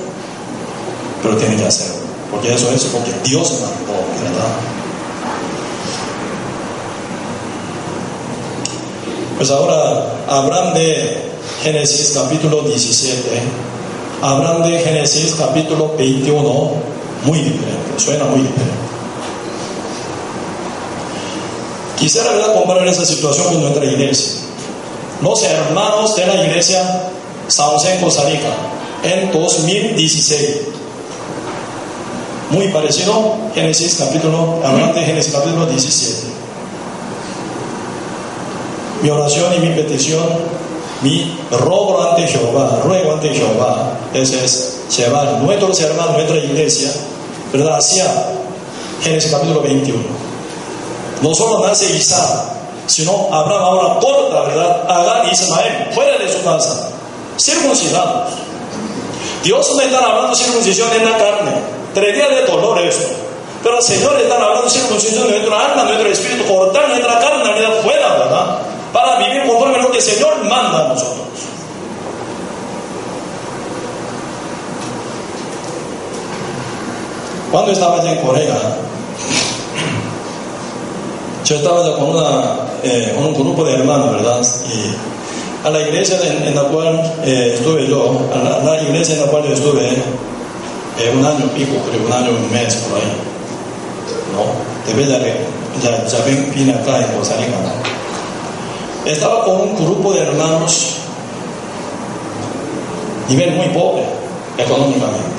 pero tiene que hacerlo, porque eso es porque Dios mandó, ¿verdad? Pues ahora, Abraham de Génesis capítulo 17, Abraham de Génesis capítulo 21, muy diferente, suena muy diferente. Quisiera ¿verdad? comparar esa situación con nuestra iglesia. Los hermanos de la iglesia San José Costa en 2016. Muy parecido, Génesis capítulo, hablando de Génesis capítulo 17. Mi oración y mi petición, mi robo ante Jehová, ruego ante Jehová, ese es llevar nuestros hermanos, nuestra iglesia, ¿verdad? Hacia Génesis capítulo 21 no solo nace Isaac, sino Abraham ahora corta, ¿verdad? Agar y Ismael fuera de su casa, circuncidados. Dios no está hablando circuncisión en la carne, tres días de dolor eso. Pero el Señor está hablando circuncisión de nuestra alma, de nuestro espíritu, cortar nuestra carnalidad fuera, ¿verdad? Para vivir conforme a lo que el Señor manda a nosotros. Cuando estaba allá en Corea, yo estaba ya con, eh, un grupo de hermanos, ¿verdad? Y a la iglesia en, la cual eh, estuve yo, a la, iglesia en la cual yo estuve eh, un año pico, creo, un año y un mes por ahí. ¿No? De ya, ya, ya vine acá en Costa ¿no? Estaba con un grupo de hermanos, nivel muy pobre económicamente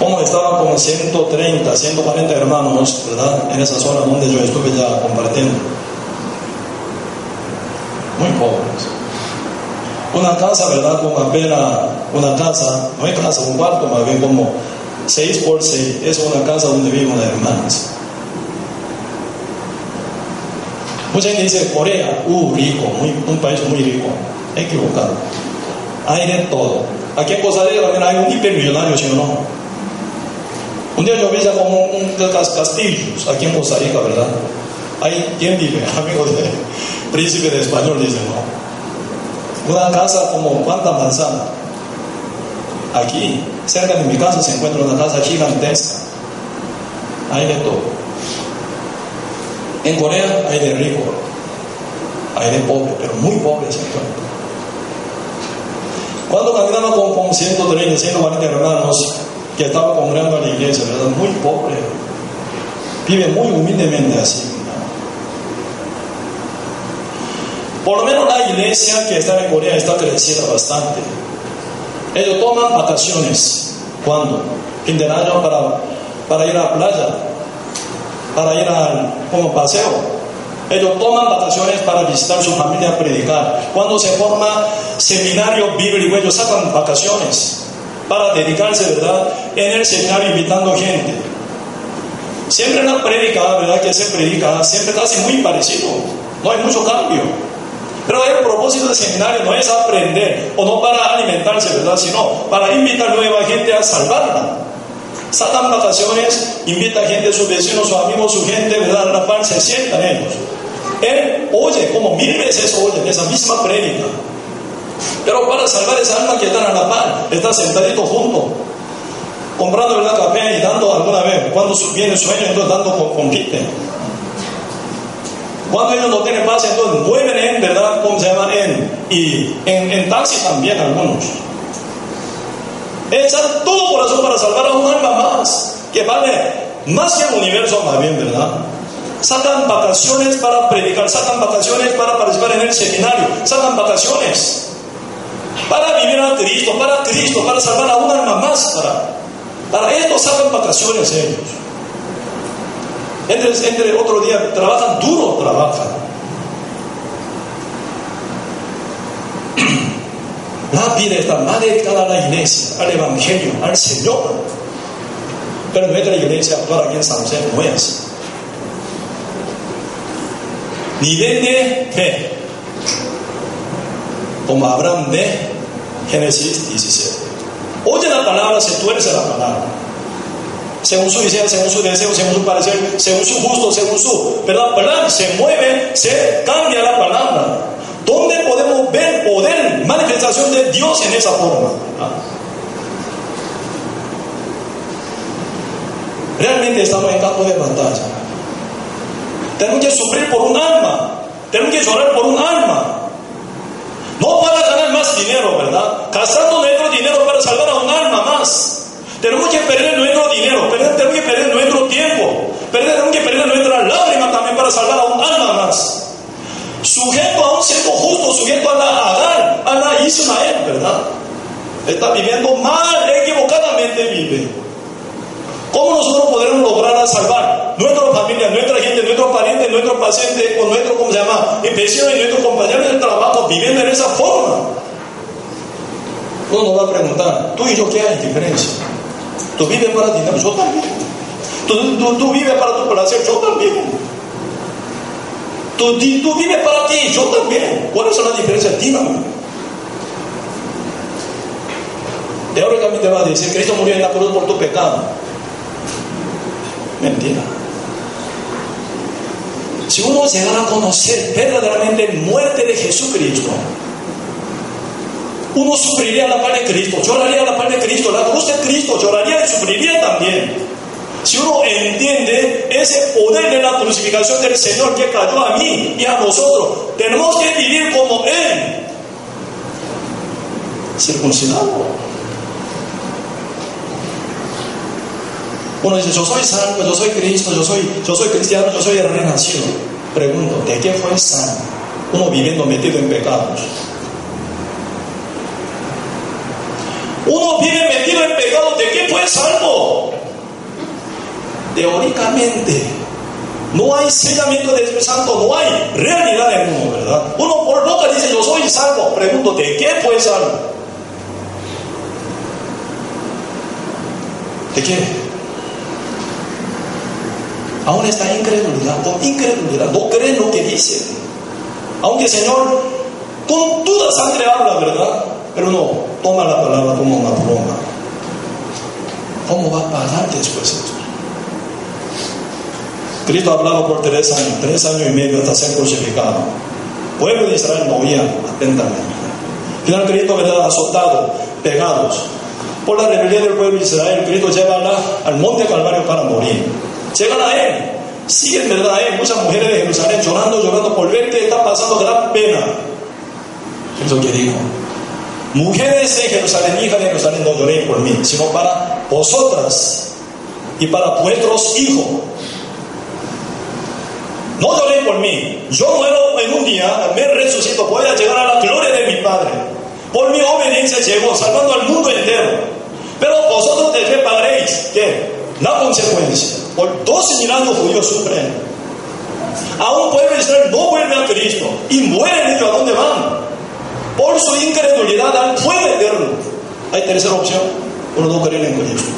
como estaba con 130, 140 hermanos, ¿verdad? En esa zona donde yo estuve ya compartiendo. Muy pobres. Una casa, ¿verdad? Con apenas una casa, no hay casa, un cuarto, más bien como 6 por 6. Es una casa donde viven una hermanas. Mucha gente dice Corea, uh, rico, muy, un país muy rico. Equivocado. Hay de todo. Aquí en Costa Rica también hay un hipermillonario, ¿sí o no? Un día yo vi como un, de los castillos aquí en Costa Rica, ¿verdad? Ahí, ¿quién vive? Amigo de príncipe de español, dicen, ¿no? Una casa como cuánta manzana. Aquí, cerca de mi casa, se encuentra una casa gigantesca. Hay de todo. En Corea hay de rico, hay de pobre, pero muy pobre se encuentra. Cuando caminaba con, con 130, 140 hermanos, que estaba congregando a la iglesia, ¿verdad? Muy pobre. Vive muy humildemente así. Por lo menos la iglesia que está en Corea está creciendo bastante. Ellos toman vacaciones. ¿Cuándo? Fin de año para, para ir a la playa, para ir al como paseo. Ellos toman vacaciones para visitar su familia, a predicar. Cuando se forma seminario bíblico, ellos sacan vacaciones para dedicarse, ¿verdad?, en el seminario invitando gente. Siempre la predica, ¿verdad?, que se predica, siempre casi muy parecido, no hay mucho cambio. Pero el propósito del seminario no es aprender o no para alimentarse, ¿verdad?, sino para invitar nueva gente a salvarla. Sacan vacaciones, invita gente, sus vecinos, sus amigos, su gente, ¿verdad?, a la par se sientan ellos. Él oye, como mil veces oye esa misma prédica. Pero para salvar esa alma que están a la par, están sentaditos juntos, comprando la café y dando alguna vez, cuando viene el sueño, entonces dando con conquiste. Cuando ellos no tienen paz, entonces mueven en, ¿verdad? ¿Cómo se llama? En, y en, en taxi también algunos. Echan todo corazón para salvar a un alma más, que vale más que el universo más bien, ¿verdad? Sacan vacaciones para predicar, sacan vacaciones para participar en el seminario, sacan vacaciones para vivir a Cristo, para Cristo, para salvar a una alma más. Para, para esto sacan vacaciones ellos. Entre, entre otro día, trabajan duro, trabajan. La vida está más dedicada a la iglesia, al evangelio, al Señor. Pero nuestra iglesia actual aquí en San José no es. Nivel de fe, como Abraham de Génesis 17. Oye la palabra, se tuerce la palabra. Según su deseo, según su deseo, según su parecer, según su gusto, según su ¿verdad? ¿verdad? Se mueve, se cambia la palabra. ¿Dónde podemos ver poder, manifestación de Dios en esa forma? Realmente estamos en campo de batalla. Tenemos que sufrir por un alma. Tenemos que llorar por un alma. No para ganar más dinero, ¿verdad? Gastando nuestro dinero para salvar a un alma más. Tenemos que perder nuestro dinero, tenemos que perder nuestro tiempo, tenemos que perder nuestra lágrima también para salvar a un alma más. Sujeto a un cierto justo, sujeto a la Agar, a la Ismael, ¿verdad? Está viviendo mal, equivocadamente vive. ¿Cómo nosotros podremos lograr salvar nuestra familia, nuestra gente, nuestros parientes, nuestros pacientes, o nuestro, ¿cómo se llama?, vecinos y nuestros compañeros de trabajo viviendo en esa forma? Uno nos va a preguntar, tú y yo, ¿qué hay diferencia? Tú vives para ti, yo también. Tú, vives para tu placer, yo también. Tú, tú, vives para ti, yo también. ¿Cuáles son las diferencias? Dígame. Teóricamente va a decir, Cristo murió en la cruz por tu pecado. Mentira. Si uno llegara a conocer verdaderamente la muerte de Jesucristo, uno sufriría la par de Cristo, lloraría la par de Cristo, la cruz de Cristo, lloraría y sufriría también. Si uno entiende ese poder de la crucificación del Señor que cayó a mí y a nosotros, tenemos que vivir como Él, circuncidado. Uno dice, yo soy santo, yo soy Cristo, yo soy, yo soy cristiano, yo soy renacido. Pregunto, ¿de qué fue santo? Uno viviendo metido en pecados. Uno vive metido en pecado, ¿de qué fue salvo? Teóricamente, no hay sellamiento del Espíritu Santo, no hay realidad en uno, ¿verdad? Uno por boca dice, yo soy salvo. Pregunto, ¿de qué fue salvo? ¿De qué? Aún está incredulidad, con incredulidad, no creen lo que dice. Aunque el Señor con toda sangre habla, ¿verdad? Pero no, toma la palabra como una broma. ¿Cómo va a parar después esto? Cristo ha hablado por tres años, tres años y medio hasta ser crucificado. pueblo de Israel no oía atentamente. Final Cristo, ¿verdad? Azotado, pegados. Por la rebelión del pueblo de Israel, Cristo lleva al monte Calvario para morir. Llegan a Él, siguen verdad a Él. Muchas mujeres de Jerusalén llorando, llorando por ver que está pasando gran pena. Eso que dijo. Mujeres de Jerusalén, hijas de Jerusalén, no lloréis por mí, sino para vosotras y para vuestros hijos. No lloréis por mí. Yo muero en un día, me resucito, voy a llegar a la gloria de mi Padre. Por mi obediencia llegó, salvando al mundo entero. Pero vosotros de qué pagaréis? ¿Qué? La consecuencia. Por 12 mil años judíos sufren. A un pueblo de Israel no vuelve a Cristo y mueren ellos a dónde van. Por su incredulidad al fuego eterno. Hay tercera opción. Uno no cree en Cristo.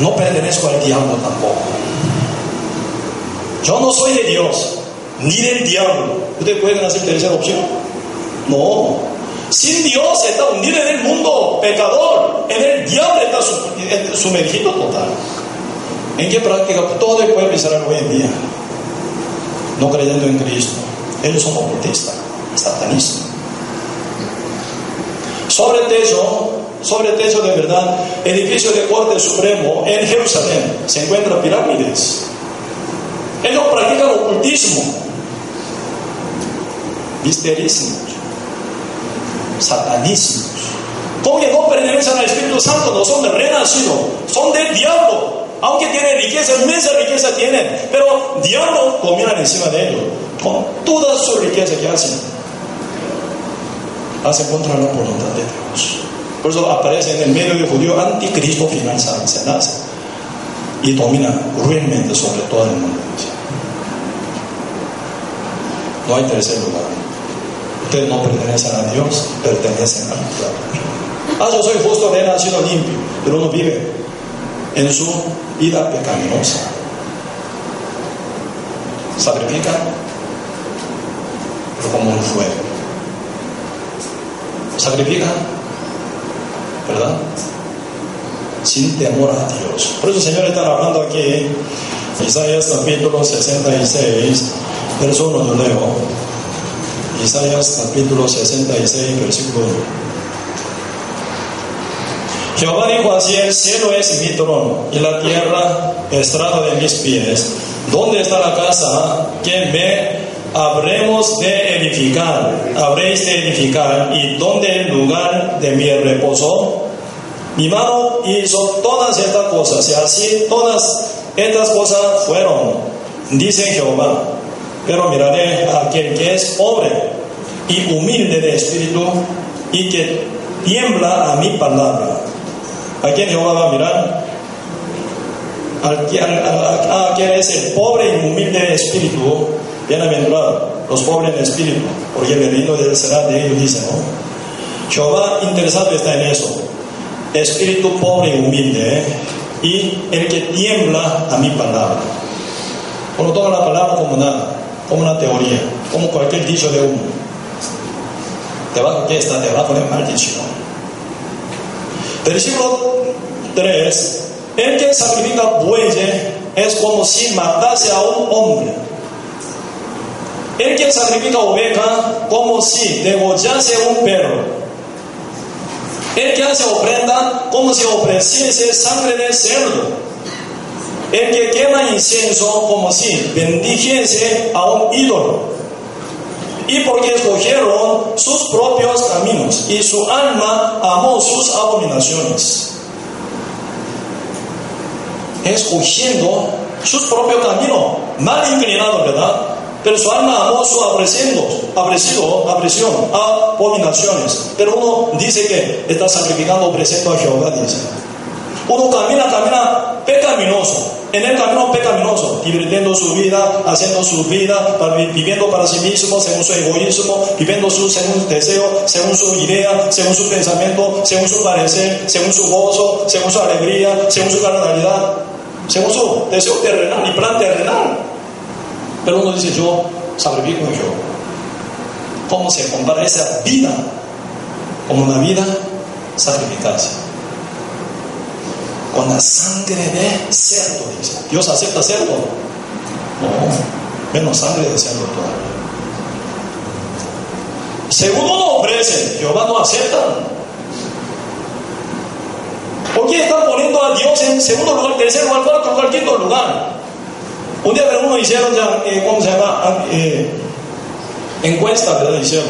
No pertenezco al diablo tampoco. Yo no soy de Dios, ni del diablo. ¿Ustedes pueden hacer tercera opción? No. Sin Dios está hundido en el mundo pecador. En el diablo está sumergido total. ¿En qué práctica todo el pueblo israelí hoy en día? No creyendo en Cristo. Ellos son ocultistas, satanistas. Sobre el techo, sobre el techo de verdad, edificio de corte supremo en Jerusalén, se encuentran pirámides. Ellos practican ocultismo, misterismo, satanismo. Como que no pertenecen al Espíritu Santo, no son de renacido, son del diablo aunque tienen riqueza, inmensa riqueza tienen, pero diablo comienza encima de ellos, con toda su riqueza que hacen, hacen contra la voluntad de Dios. Por eso aparece en el medio de judío anticristo final nace y domina cruelmente sobre todo el mundo. No hay tercer lugar. Ustedes no pertenecen a Dios, pertenecen al diablo. Ah, yo soy justo, de nacido limpio, pero uno vive en su vida pecaminosa. Sacrifica, pero como un fuego. Sacrifica, ¿verdad? Sin temor a Dios. Por eso el Señor está hablando aquí, Isaías capítulo 66, verso 1 yo leo. Isaías capítulo 66, versículo 1. Jehová dijo así, el cielo es mi trono y la tierra estrada de mis pies. ¿Dónde está la casa que me habremos de edificar? Habréis de edificar. ¿Y dónde el lugar de mi reposo? Mi mano hizo todas estas cosas y así todas estas cosas fueron, dice Jehová. Pero miraré a aquel que es pobre y humilde de espíritu y que tiembla a mi palabra. ¿A quién Jehová va a mirar? A quien es pobre y humilde de espíritu, bienaventurado, los pobres en espíritu, porque el reino será de ellos, dice, ¿no? Jehová interesado está en eso, espíritu pobre y humilde, ¿eh? y el que tiembla a mi palabra. No toma la palabra como nada, como una teoría, como cualquier dicho de uno. Debajo que está, debajo de maldición. Versículo 3. El que sacrifica bueyes es como si matase a un hombre. El que sacrifica oveja como si degollase un perro. El que hace ofrenda como si ofreciese sangre de cerdo el que quema incienso como si bendijese a un ídolo. Y porque escogieron sus propios caminos y su alma amó sus abominaciones. Escogiendo sus propios caminos, mal inclinado, ¿verdad? Pero su alma amó su apreciando, apreciado, apreciación, abominaciones. Pero uno dice que está sacrificando, ofreciendo a Jehová, dice. Uno camina, camina pecaminoso, en el camino pecaminoso, divirtiendo su vida, haciendo su vida, viviendo para sí mismo, según su egoísmo, viviendo su, según su deseo, según su idea, según su pensamiento, según su parecer, según su gozo, según su alegría, según su carnalidad, según su deseo terrenal y plan terrenal. Pero uno dice, yo sacrifico yo. ¿Cómo se compara esa vida como una vida sacrificada? Con la sangre de cerdo, dice. ¿Dios acepta cerdo? No, menos sangre de cerdo todavía. Segundo no ofrecen, Jehová no acepta. ¿Por qué están poniendo a Dios en segundo lugar, tercer lugar, cuarto lugar, quinto lugar? Un día uno hicieron ya, eh, ¿cómo se llama? Ah, eh, encuesta, ¿verdad? Hicieron,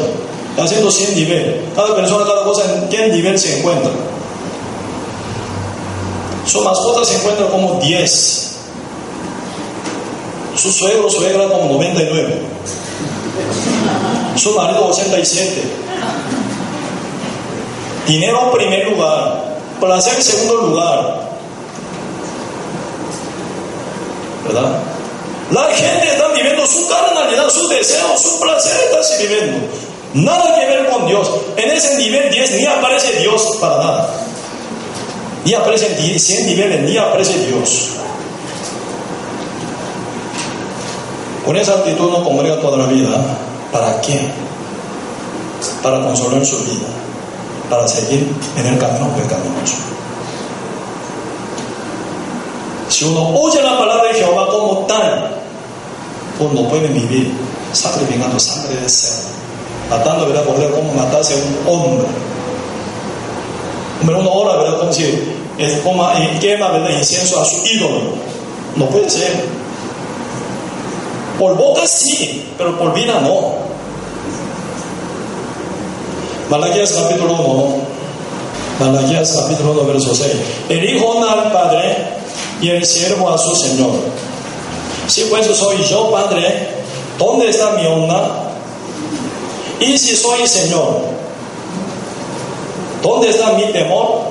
haciendo 100 niveles. Cada persona, cada cosa, en qué nivel se encuentra. Su mascota se encuentra como 10. Su suegro, suegra como 99. Su marido 87. Dinero en primer lugar. Placer en segundo lugar. ¿Verdad? La gente está viviendo su carnalidad, su deseo, su placer está viviendo. Nada que ver con Dios. En ese nivel 10 ni aparece Dios para nada. Ni aparece en 100 niveles, ni Dios. Con esa actitud no congrega toda la vida. ¿Para qué? Para consolar su vida, para seguir en el camino pecaminoso. Si uno oye la palabra de Jehová como tal, uno puede vivir sacrificando sangre de cerdo, matando, ¿verdad? Poder como matarse a un hombre uno ora, ¿verdad? Si es como, quema, ¿verdad? Incienso a su ídolo. No puede ser. Por boca sí, pero por vida no. Malaquías capítulo 1. Malaquías capítulo 1, verso 6. El hijo honra al padre y el siervo a su señor. Si pues soy yo padre, ¿dónde está mi honra? Y si soy señor, ¿Dónde está mi temor?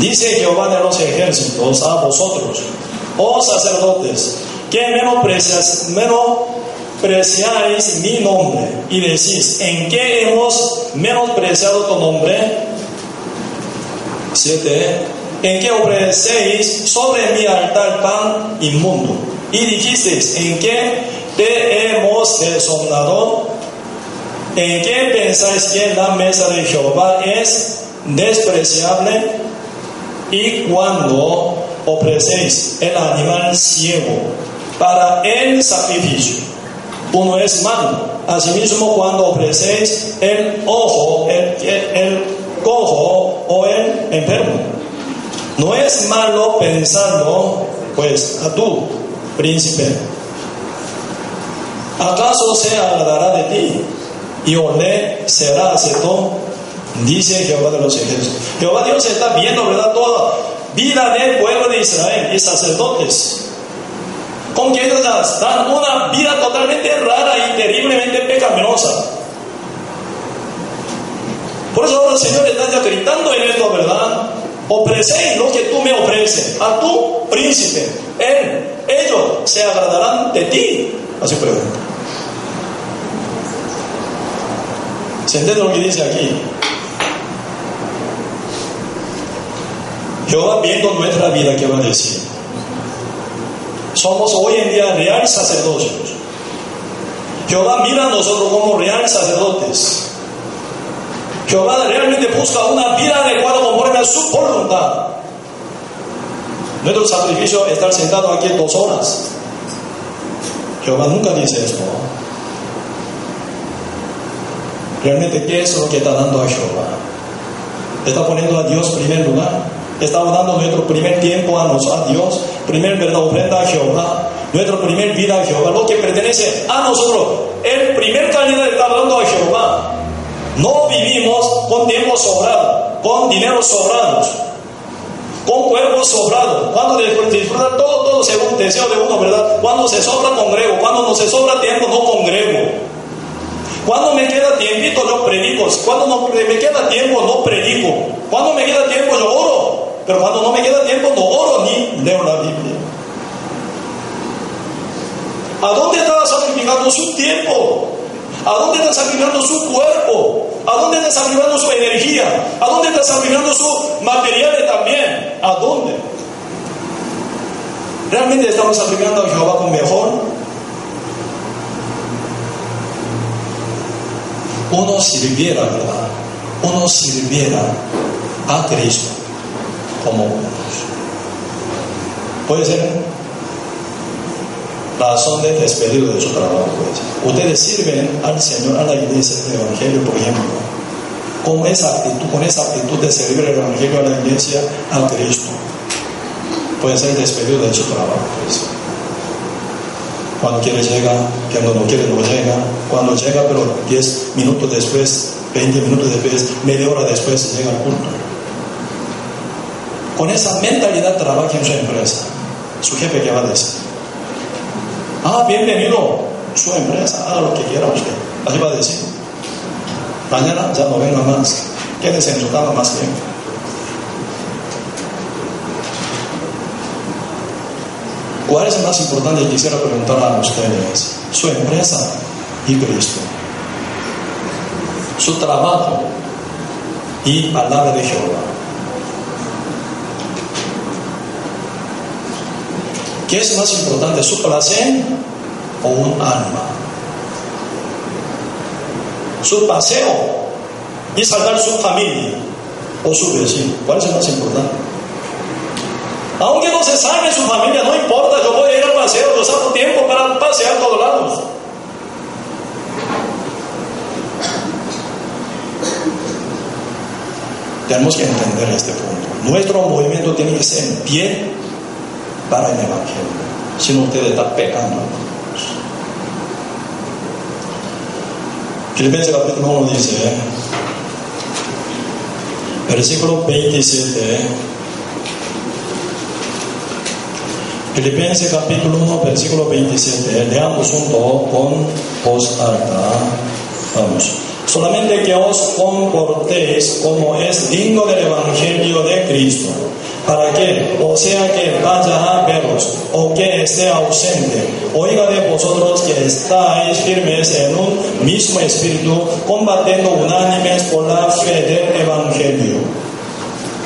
Dice Jehová de los ejércitos a vosotros, oh sacerdotes, que menospreciáis mi nombre y decís, ¿en qué hemos menospreciado tu nombre? 7. En qué ofrecéis sobre mi altar pan inmundo. Y dijisteis, ¿en qué te hemos deshonrado? ¿En qué pensáis que la mesa de Jehová es despreciable? Y cuando ofrecéis el animal ciego para el sacrificio, uno es malo. Asimismo, cuando ofrecéis el ojo, el, cojo o el enfermo, no es malo pensarlo, pues a tú, príncipe. ¿Acaso se agradará de ti y Olé será aceptado? Dice Jehová de los ejércitos. Jehová Dios está viendo, ¿verdad? Toda vida del pueblo de Israel y sacerdotes con que ellos una vida totalmente rara y terriblemente pecaminosa. Por eso ahora el Señor está gritando en esto, ¿verdad? Ofrecéis lo que tú me ofreces a tu príncipe. Él, ellos se agradarán de ti. Así pregunta. ¿Se entiende lo que dice aquí? Jehová viendo nuestra vida, ¿qué va a decir? Somos hoy en día real sacerdotes. Jehová mira a nosotros como real sacerdotes. Jehová realmente busca una vida adecuada conforme a su voluntad. Nuestro sacrificio es estar sentado aquí dos horas. Jehová nunca dice esto. Realmente, ¿qué es lo que está dando a Jehová? ¿Está poniendo a Dios en primer lugar? Estamos dando nuestro primer tiempo a, nosotros, a Dios, primer verdad ofrenda a Jehová, nuestra primer vida a Jehová, lo que pertenece a nosotros. El primer calidad está dando a Jehová. No vivimos con tiempo sobrado, con dinero sobrado, con cuerpo sobrado. Cuando disfrutar todo, todo según deseo de uno, ¿verdad? Cuando se sobra congrego, cuando no se sobra tiempo, no congrego. Cuando me queda tiempo, yo predico. Cuando no me queda tiempo, no predico. Cuando me queda tiempo, yo oro. Pero cuando no me queda tiempo, no oro ni leo la Biblia. ¿A dónde estaba sacrificando su tiempo? ¿A dónde está sacrificando su cuerpo? ¿A dónde está sacrificando su energía? ¿A dónde está sacrificando su materiales también? ¿A dónde? ¿Realmente estamos sacrificando a Jehová con mejor? Uno sirviera, ¿verdad? Uno sirviera a Cristo como Puede ser razón de despedido de su trabajo. Ustedes sirven al Señor, a la iglesia del Evangelio, por ejemplo, con esa actitud, con esa actitud de servir el Evangelio a la iglesia, a Cristo. Puede ser despedido de su trabajo. Pues. Cuando quiere llega, cuando no quiere no llega, cuando llega pero 10 minutos después, 20 minutos después, media hora después llega al culto. Con esa mentalidad trabaja en su empresa. Su jefe que va a decir. Ah, bienvenido su empresa, haga lo que quiera usted. Así va a decir. Mañana ya no venga más. Quédese en su cama más tiempo. ¿Cuál es más importante? Quisiera preguntar a ustedes. Su empresa y Cristo. Su trabajo y palabra de Jehová. ¿Qué es más importante, su placer o un alma? Su paseo y salvar su familia o su vecino. ¿Cuál es el más importante? Aunque no se salve su familia, no importa, yo voy a ir al paseo, yo saco tiempo para pasear a todos lados. Tenemos que entender este punto. Nuestro movimiento tiene que ser en pie para el Evangelio, sino usted está pecando. Filipenses capítulo 1 dice, versículo 27, Filipenses capítulo 1, versículo 27, leamos junto con voz alta. Vamos. Solamente que os comportéis como es digno del Evangelio de Cristo para que, o sea que vaya a veros, o que esté ausente, oiga de vosotros que estáis firmes en un mismo espíritu, combatiendo unánimes por la fe del Evangelio.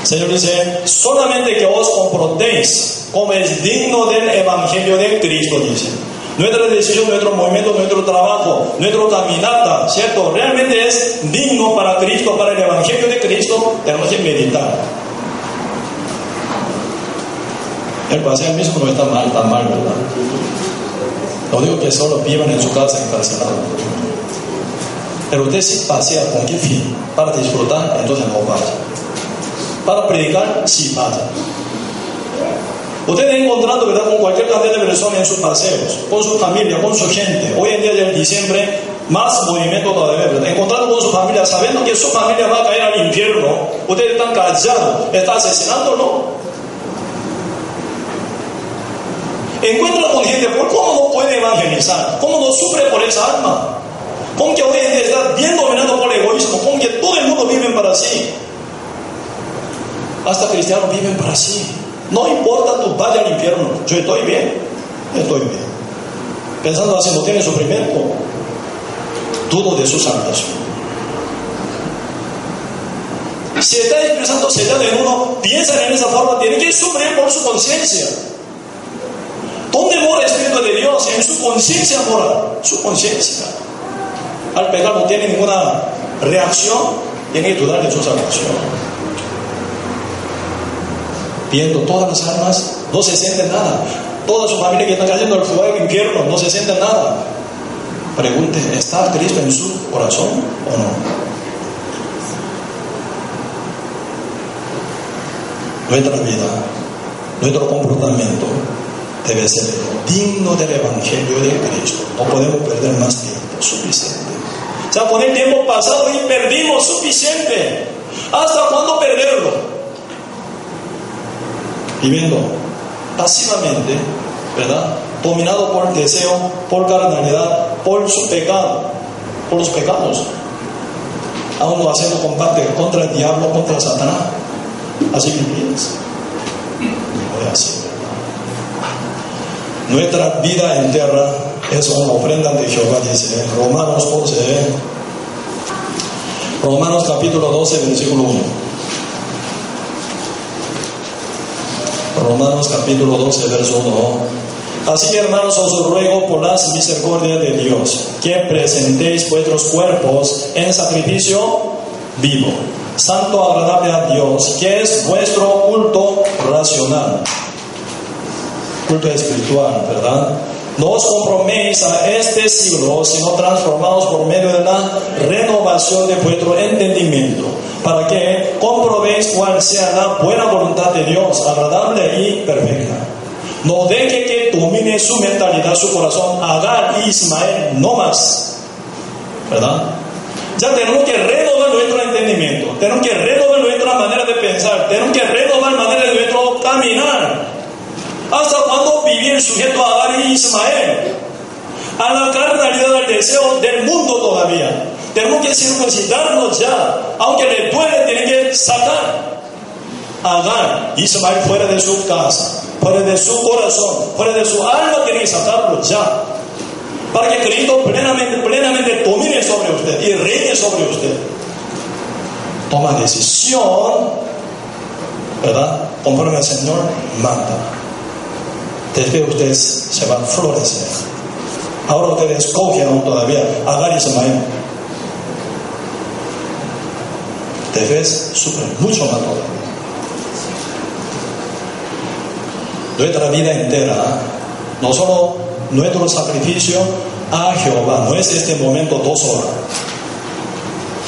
Señor dice, solamente que os comportéis como es digno del Evangelio de Cristo, dice. Nuestra decisión, nuestro movimiento, nuestro trabajo, nuestro caminata, ¿cierto? Realmente es digno para Cristo, para el Evangelio de Cristo, tenemos que meditar. El paseo mismo no está mal, tan mal, ¿verdad? No digo que solo vivan en su casa encarcelado. Pero usted sí pasea con qué fin? Para disfrutar, entonces no vaya. Para predicar, sí vaya. Usted ha encontrado, ¿verdad?, con cualquier cantidad de personas en sus paseos, con su familia, con su gente. Hoy en día, ya en diciembre, más movimiento todavía. Encontrando con su familia, sabiendo que su familia va a caer al infierno, usted está callado, está asesinando, encuentra con gente, ¿por cómo no puede evangelizar? ¿Cómo no sufre por esa alma? ¿Cómo que hoy en día está bien dominado por el egoísmo? ¿Cómo que todo el mundo vive para sí? Hasta cristianos viven para sí. No importa tu vaya al infierno, yo estoy bien, estoy bien. Pensando así, no tiene sufrimiento, dudo de su salvación. Si está expresando sellado en uno, piensa en esa forma, tiene que sufrir por su conciencia. ¿Dónde mora el Espíritu de Dios? En su conciencia mora, su conciencia. Al pecar no tiene ninguna reacción, tiene que dudar de su salvación. Viendo todas las almas, no se siente nada. Toda su familia que está cayendo al fuego del infierno, no se siente nada. Pregunte, ¿está Cristo en su corazón o no? Nuestra vida, nuestro comportamiento, debe ser digno del Evangelio de Cristo. No podemos perder más tiempo, suficiente. O sea, con el tiempo pasado y perdimos suficiente. ¿Hasta cuándo perderlo? Viviendo pasivamente, ¿verdad? Dominado por el deseo, por carnalidad, por su pecado, por los pecados. Aún no haciendo combate contra el diablo, contra Satanás. Así a hacer. Nuestra vida entera es una ofrenda de Jehová, dice Romanos 11. Romanos capítulo 12, versículo 1. Romanos capítulo 12, verso 1. Así, hermanos, os ruego por las misericordias de Dios que presentéis vuestros cuerpos en sacrificio vivo, santo, agradable a Dios, que es vuestro culto racional culto espiritual, ¿verdad? No os comproméis a este siglo, sino transformados por medio de la renovación de vuestro entendimiento, para que comprobéis cuál sea la buena voluntad de Dios, agradable y perfecta. No deje que domine su mentalidad, su corazón, Agar y Ismael, no más. ¿Verdad? Ya tenemos que renovar nuestro entendimiento, tenemos que renovar nuestra manera de pensar, tenemos que renovar la manera de nuestro caminar. ¿Hasta cuándo vivir sujeto a Agar y Ismael? A la carnalidad del deseo del mundo todavía. Tenemos que circuncidarnos ya. Aunque le duele, tiene que sacar. Y Ismael fuera de su casa, fuera de su corazón, fuera de su alma, tiene que sacarlo ya. Para que Cristo plenamente, plenamente domine sobre usted y reine sobre usted. Toma decisión, ¿verdad? Conforme al Señor manda después ustedes se van a florecer. Ahora ustedes escogen aún todavía Agar y Ismael. Debes sufrir mucho más todavía. Nuestra vida entera, no solo nuestro sacrificio a Jehová, no es este momento dos horas.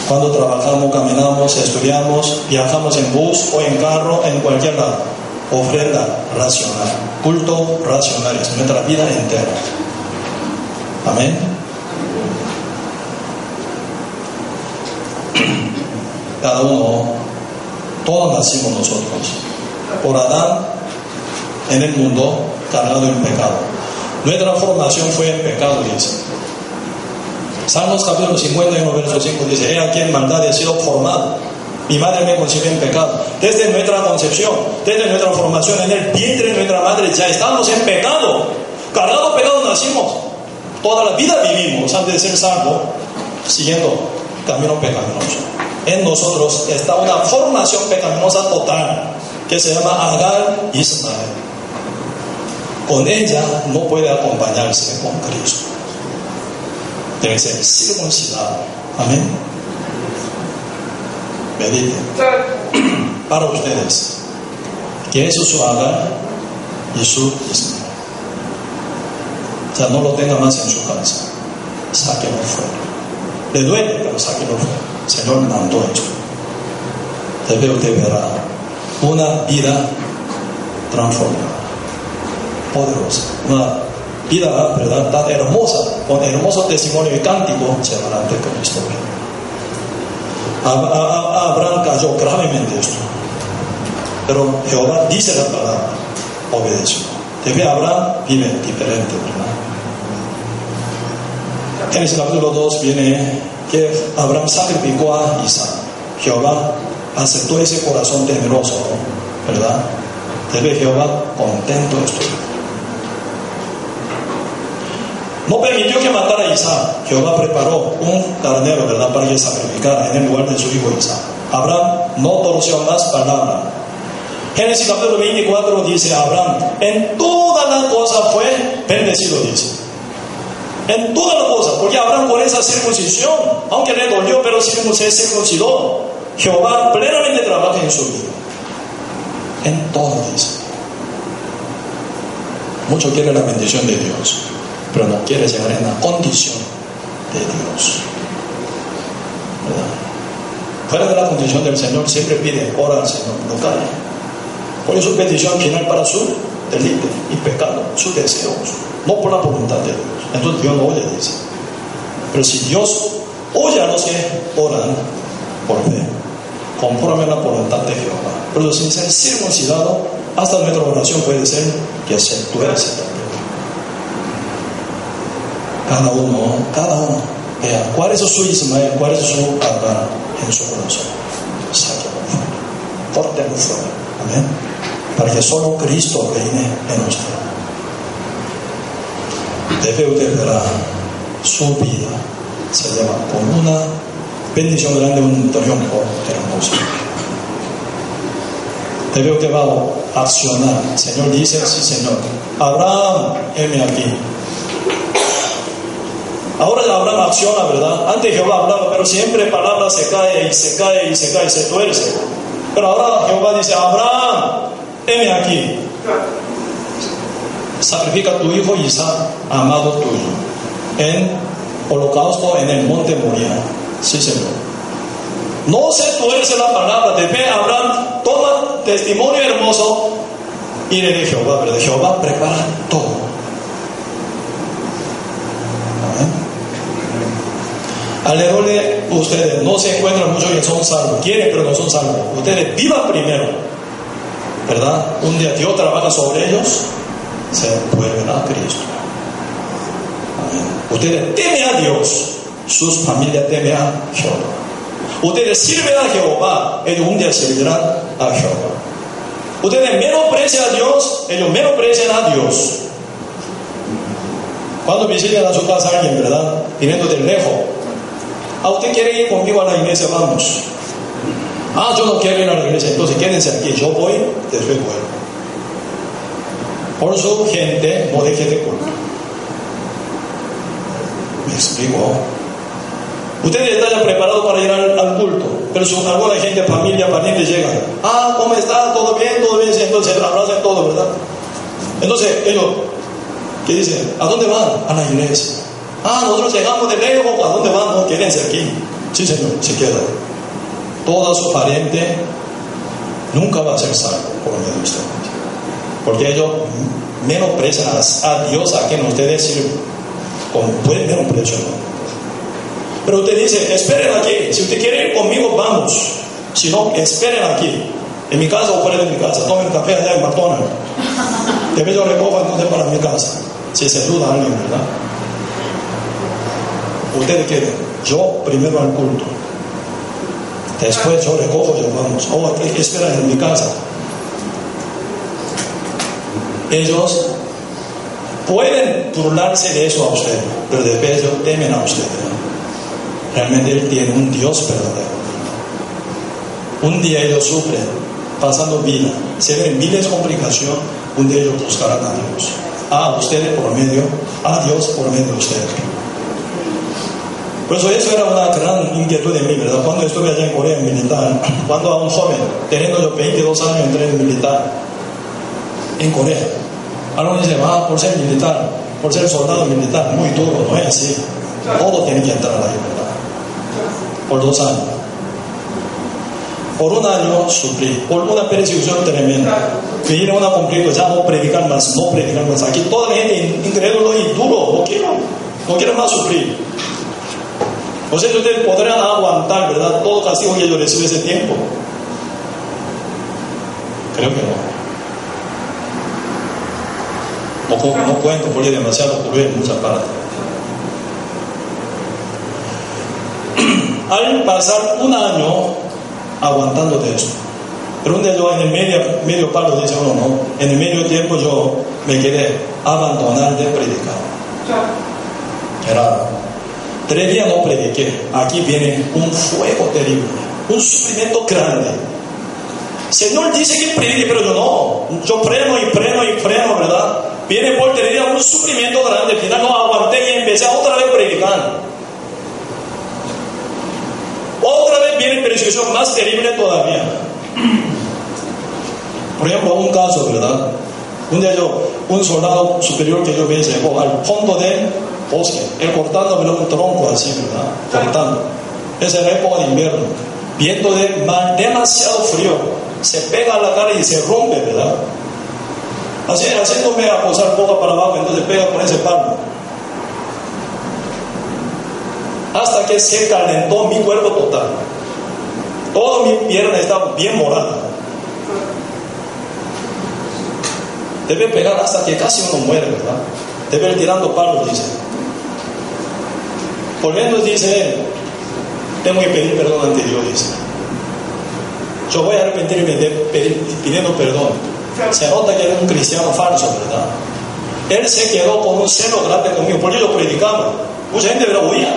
Cuando trabajamos, caminamos, estudiamos, viajamos en bus o en carro, en cualquier lado ofrenda racional, culto racional, es nuestra vida entera. Amén. Cada uno, todos nacimos nosotros. Por Adán, en el mundo, cargado en pecado. Nuestra formación fue en pecado, dice. Salmos capítulo 51, verso 5 dice, he aquí en maldad he sido formado Mi madre me concibió en pecado. Desde nuestra concepción, desde nuestra formación en el vientre de nuestra madre, ya estamos en pecado. Cargado pecado nacimos. Toda la vida vivimos antes de ser salvos, siguiendo camino pecaminoso. En nosotros está una formación pecaminosa total que se llama Agar Ismael. Con ella no puede acompañarse con Cristo. Debe ser circuncidado. Amén mediten. Para ustedes, que eso su haga y su Ismael. O sea, no lo tenga más en su casa. Sáquenlo fuera. Le duele, pero sáquenlo fuera. Señor mandó esto. Debe usted verá una vida transformada, poderosa, una vida, ¿verdad?, tan hermosa, con hermoso testimonio y cántico, se adelante con Cristo. Abraham cayó gravemente esto. Pero Jehová dice la palabra, obedeció. De Abraham vive diferente, ¿verdad? En el capítulo 2 viene que Abraham sacrificó a Isaac. Jehová aceptó ese corazón temeroso, ¿verdad? Debe Jehová contento estoy. No permitió que matara a Isaac. Jehová preparó un carnero, ¿verdad?, para que sacrificara en el lugar de su hijo Isaac. Abraham no torció más palabra. Génesis capítulo 24 dice Abraham, en toda la cosa fue bendecido, dice. En toda la cosa, porque Abraham por esa circuncisión, aunque le dolió, pero se circuncidó, Jehová plenamente trabaja en su vida. En todo, dice. Mucho quiere la bendición de Dios pero no quiere llegar en la condición de Dios. ¿verdad? Fuera de la condición del Señor, siempre pide, ora al Señor, no cae. Por su petición final para su delito y pecado, sus deseos, no por la voluntad de Dios. Entonces Dios no oye, dice. Pero si Dios oye a los que oran por fe, conforme la voluntad de Jehová, pero sin ser circuncidado, hasta nuestra oración puede ser que se tuerce también. Cada uno, cada uno, vea cuál es su Ismael, cuál es su Agar en su corazón. Sáquelo fuera, córtelo fuera. Amén. Para que solo Cristo reine en usted. Debe usted ver su vida. Se lleva con una bendición grande, un triunfo hermoso. Debe usted va a accionar. Señor dice, sí Señor. Abraham, heme aquí Ahora Abraham acciona, ¿verdad? Antes Jehová hablaba, pero siempre palabra se cae y se cae y se cae y se tuerce. Pero ahora Jehová dice, Abraham, heme aquí. Sacrifica tu hijo Isaac, amado tuyo, en holocausto en el monte Moria. Sí, Señor. No se tuerce la palabra de fe, Abraham toma testimonio hermoso y le de Jehová, ¿verdad? Jehová prepara todo. Alrededor de ustedes no se encuentran muchos que son salvos, quieren pero no son salvos. Ustedes vivan primero, ¿verdad? Un día Dios trabaja sobre ellos, se vuelven a Cristo. Ustedes temen a Dios, sus familias temen a Jehová. Ustedes sirven a Jehová, ellos un día servirán a Jehová. Ustedes menosprecian a Dios, ellos menosprecian a Dios. Cuando visitan a su casa alguien, ¿verdad? Viniendo de lejos, ¿A usted quiere ir conmigo a la iglesia? Vamos. Ah, yo no quiero ir a la iglesia. Entonces quédense aquí. Yo voy, después vuelvo. Por su gente no deje de culto. ¿Me explico? Ustedes están preparados para ir al, culto, pero su alguna gente, familia, pariente llega. Ah, ¿cómo está? ¿Todo bien? ¿Todo bien? Entonces abrazan todo, ¿verdad? Entonces ellos, ¿qué dicen? ¿A dónde van? A la iglesia. Ah, nosotros llegamos de lejos, ¿a dónde vamos? Quédense aquí. Sí, Señor, se queda. Toda su pariente nunca va a ser salvo por medio de usted. Porque ellos menosprecian a, Dios a quien ustedes sirven. Como pueden menospreciar. Pero usted dice, esperen aquí. Si usted quiere ir conmigo, vamos. Si no, esperen aquí. En mi casa o fuera de mi casa. Tomen café allá en McDonald's. Después yo recojo entonces para mi casa. Si se duda alguien, ¿verdad? Ustedes quieren, yo primero al culto. Después yo recojo, yo vamos, oh, esperan en mi casa. Ellos pueden burlarse de eso a usted, pero después ellos temen a usted. Realmente Él tiene un Dios verdadero. Un día ellos sufren, pasando vida, se ven miles de complicaciones, un día ellos buscarán a Dios. A ustedes por medio, a Dios por medio de ustedes. Por eso eso era una gran inquietud de mí, ¿verdad? Cuando estuve allá en Corea en militar, cuando a un joven, teniendo yo 22 años, entré en militar en Corea. Algunos dicen, ah, por ser militar, por ser soldado militar, muy duro, no es así. Todo tiene que entrar ahí, ¿verdad? Por dos años. Por un año sufrí, por una persecución tremenda. Vinieron a cumplir, ya no predicar más, no predicar más. Aquí toda la gente incrédulo y duro, no quiero, no quiero más sufrir. Sé si ustedes podrán aguantar, ¿verdad? Todo castigo que yo recibí ese tiempo. Creo que no. No, no cuento porque es demasiado cruel en muchas partes. Al pasar un año aguantando de esto, pero un día yo en el medio, medio palo dice uno, no, en el medio tiempo yo me quedé abandonar de predicar. Era Tres días no prediqué. Aquí viene un fuego terrible, un sufrimiento grande. Señor dice que predique, pero yo no. Yo freno y freno y freno, ¿verdad? Viene por días un sufrimiento grande. Al final no aguanté y empecé otra vez a predicar. Otra vez viene persecución más terrible todavía. Por ejemplo, un caso, ¿verdad? Un día yo, un soldado superior que yo vi, llegó al fondo de bosque, él cortando un tronco así, ¿verdad? Cortando. Esa era época de invierno. Viendo de mal, demasiado frío, se pega a la cara y se rompe, ¿verdad? Así, a posar boca para abajo, entonces pega con ese palo. Hasta que se calentó mi cuerpo total. Toda mi pierna estaba bien morada. Debe pegar hasta que casi uno muere, ¿verdad? Debe ir tirando palos, dice. Volviendo dice, tengo que pedir perdón ante Dios, dice. Yo voy a arrepentirme de pedir, pidiendo perdón. Se nota que era un cristiano falso, ¿verdad? Él se quedó con un celo grande conmigo, porque yo predicaba. Mucha gente lo oía.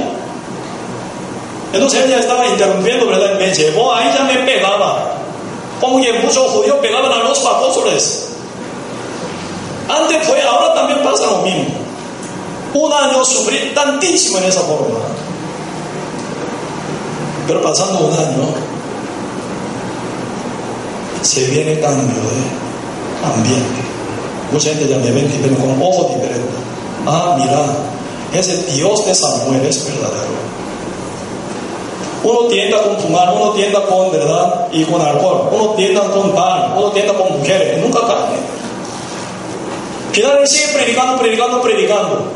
Entonces él ya estaba interrumpiendo, ¿verdad? Me llevó, ahí ya me pegaba. Como que muchos judíos pegaban a los apóstoles. Antes fue, ahora también pasa lo mismo. Un año sufrí tantísimo en esa forma. Pero pasando un año, se viene cambio de ambiente. Mucha gente ya me ve pero con ojos diferentes. Ah, mira, ese Dios de Samuel es verdadero. Uno tienda con fumar, uno tienda con verdad y con alcohol, uno tienda con pan, uno tienda con mujeres, nunca carne. Él sigue predicando, predicando, predicando.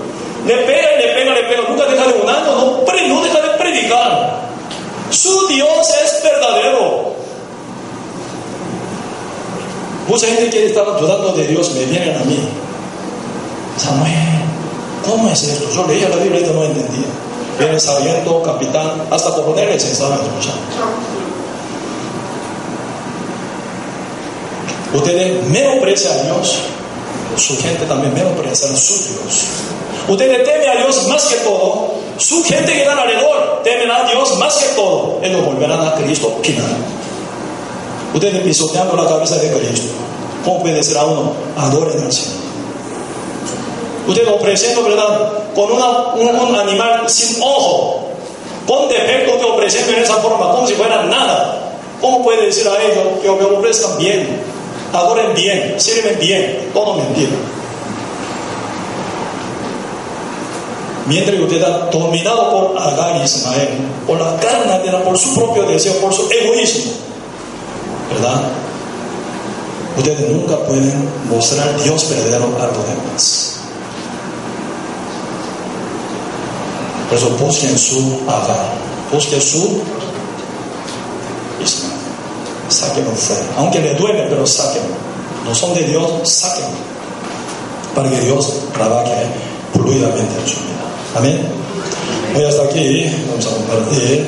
Le pega y le pega, le pega, nunca deja de año, no, no deja de predicar. Su Dios es verdadero. Mucha gente que estaba dudando de Dios me vienen a mí. Samuel, ¿cómo es esto? Yo leía la Biblia y no entendía. Viene sargento, capitán, hasta coroneles estaban escuchando. Ustedes menosprecian a Dios, su gente también menosprecia a su Dios. Ustedes temen a Dios más que todo. Su gente que está alrededor temen a Dios más que todo. Ellos volverán a Cristo final. Ustedes pisoteando la cabeza de Cristo. ¿Cómo puede ser a uno? Adoren al Señor. Ustedes ofreciendo, ¿verdad? Con un, animal sin ojo. Con defecto te ofreciendo en esa forma, como si fuera nada. ¿Cómo puede decir a ellos que me ofrezcan bien? Adoren bien, sirven bien. Todo mentira. Mientras usted está dominado por Agar y Ismael, por la carne, por su propio deseo, por su egoísmo, ¿verdad? Ustedes nunca pueden mostrar Dios verdadero a los demás. Por eso busquen su Agar, busquen su Ismael. Sáquenlo fuera. Aunque le duele, pero sáquenlo. No son de Dios, sáquenlo. Para que Dios trabaje fluidamente en su vida. Amén. Voy hasta aquí, vamos a compartir.